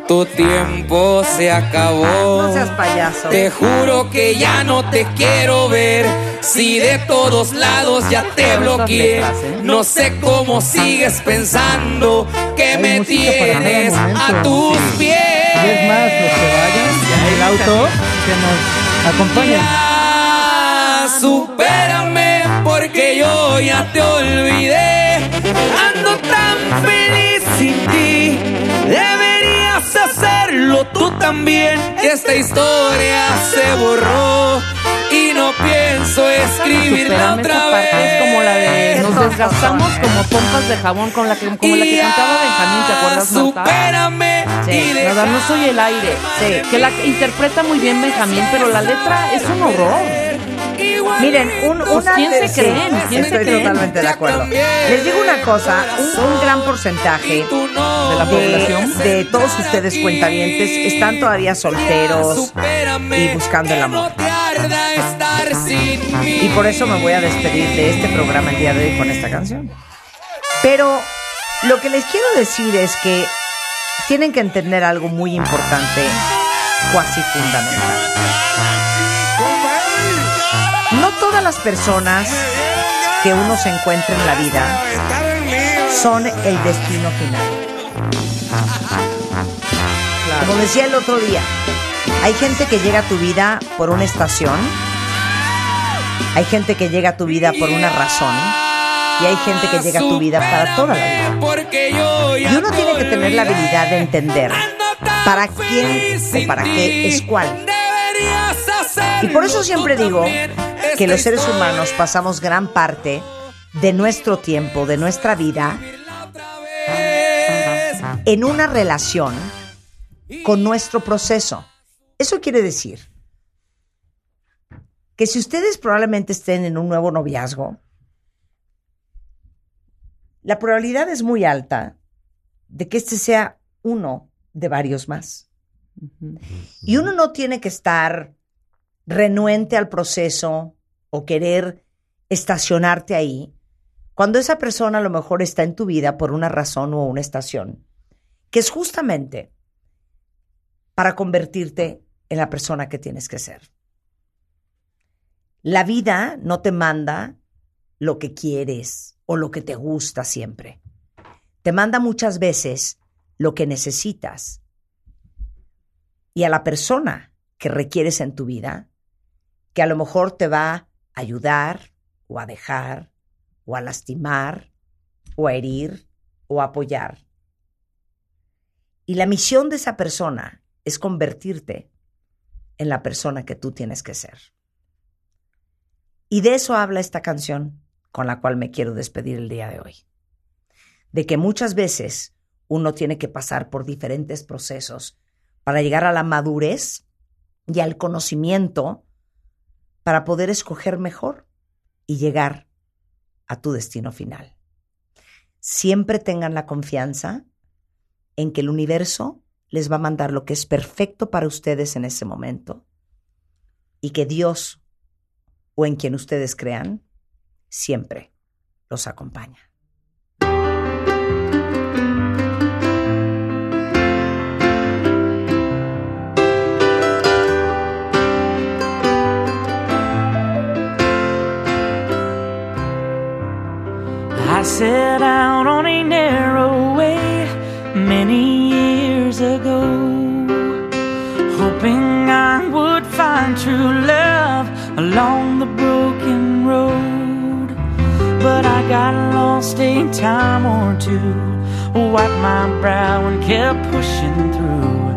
Tu tiempo se acabó. No seas payaso. Te juro que ya no te quiero ver. Si de todos lados ya te bloqueé. No sé cómo sigues pensando que me tienes a tus pies. Y es más, los que vayan en el auto, que nos acompañen. Ya, supérame yo ya te olvidé. Ando tan feliz sin ti. Deberías hacerlo tú también. Esta historia se borró y no pienso escribirla otra vez. es como la de nos desgastamos como pompas de jabón con la que, como la que cantaba Benjamín, ¿te acuerdas? Supérame Sí, y Nada, no soy el aire. Sí. Que la interpreta muy bien Benjamín, pero la letra es un horror. Miren, un, una ¿quién se sí, creen? ¿Quién se estoy creen? totalmente de acuerdo. Les digo una cosa, un, un gran porcentaje De la población. de, de todos ustedes cuentavientes están todavía solteros y buscando el amor. Y por eso me voy a despedir de este programa el día de hoy con esta canción. Pero lo que les quiero decir es que tienen que entender algo muy importante, cuasi fundamental. No todas las personas que uno se encuentra en la vida son el destino final. Como decía el otro día, hay gente que llega a tu vida por una estación, hay gente que llega a tu vida por una razón y hay gente que llega a tu vida para toda la vida. Y uno tiene que te tener la habilidad de entender para quién o para qué es cuál. Y por eso siempre digo que los seres humanos pasamos gran parte de nuestro tiempo, de nuestra vida, en una relación con nuestro proceso. Eso quiere decir que si ustedes probablemente estén en un nuevo noviazgo, la probabilidad es muy alta de que este sea uno de varios más. Y uno no tiene que estar renuente al proceso o querer estacionarte ahí cuando esa persona a lo mejor está en tu vida por una razón o una estación, que es justamente para convertirte en la persona que tienes que ser. La vida no te manda lo que quieres o lo que te gusta siempre. Te manda muchas veces lo que necesitas. Y a la persona que requieres en tu vida, que a lo mejor te va a ayudar o a dejar o a lastimar o a herir o a apoyar. Y la misión de esa persona es convertirte en la persona que tú tienes que ser. Y de eso habla esta canción con la cual me quiero despedir el día de hoy. De que muchas veces uno tiene que pasar por diferentes procesos para llegar a la madurez y al conocimiento para poder escoger mejor y llegar a tu destino final. Siempre tengan la confianza en que el universo les va a mandar lo que es perfecto para ustedes en ese momento y que Dios o en quien ustedes crean siempre los acompaña. Got lost a time or two, wiped my brow and kept pushing through.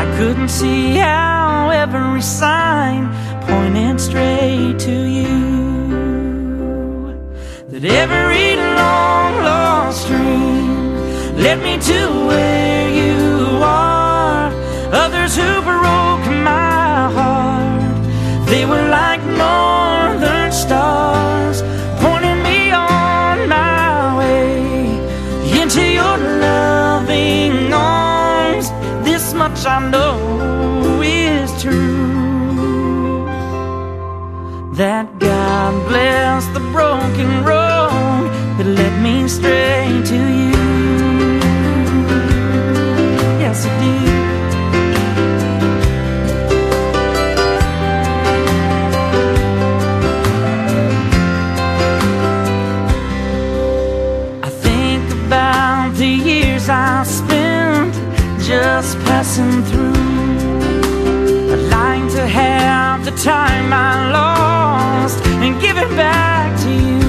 I couldn't see how every sign pointed straight to you that every long lost dream led me to where you are. Others who broke my heart, they were like much I know is true. That God bless passing through. I'd like to have the time I lost and give it back to you.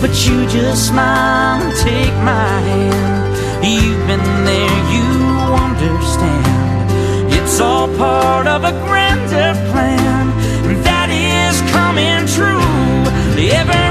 But you just smile and take my hand. You've been there, you understand. It's all part of a grander plan, and that is coming true. Every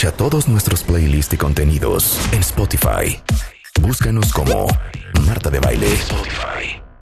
Escucha todos nuestros playlists y contenidos en Spotify. Búscanos como Marta de Baile.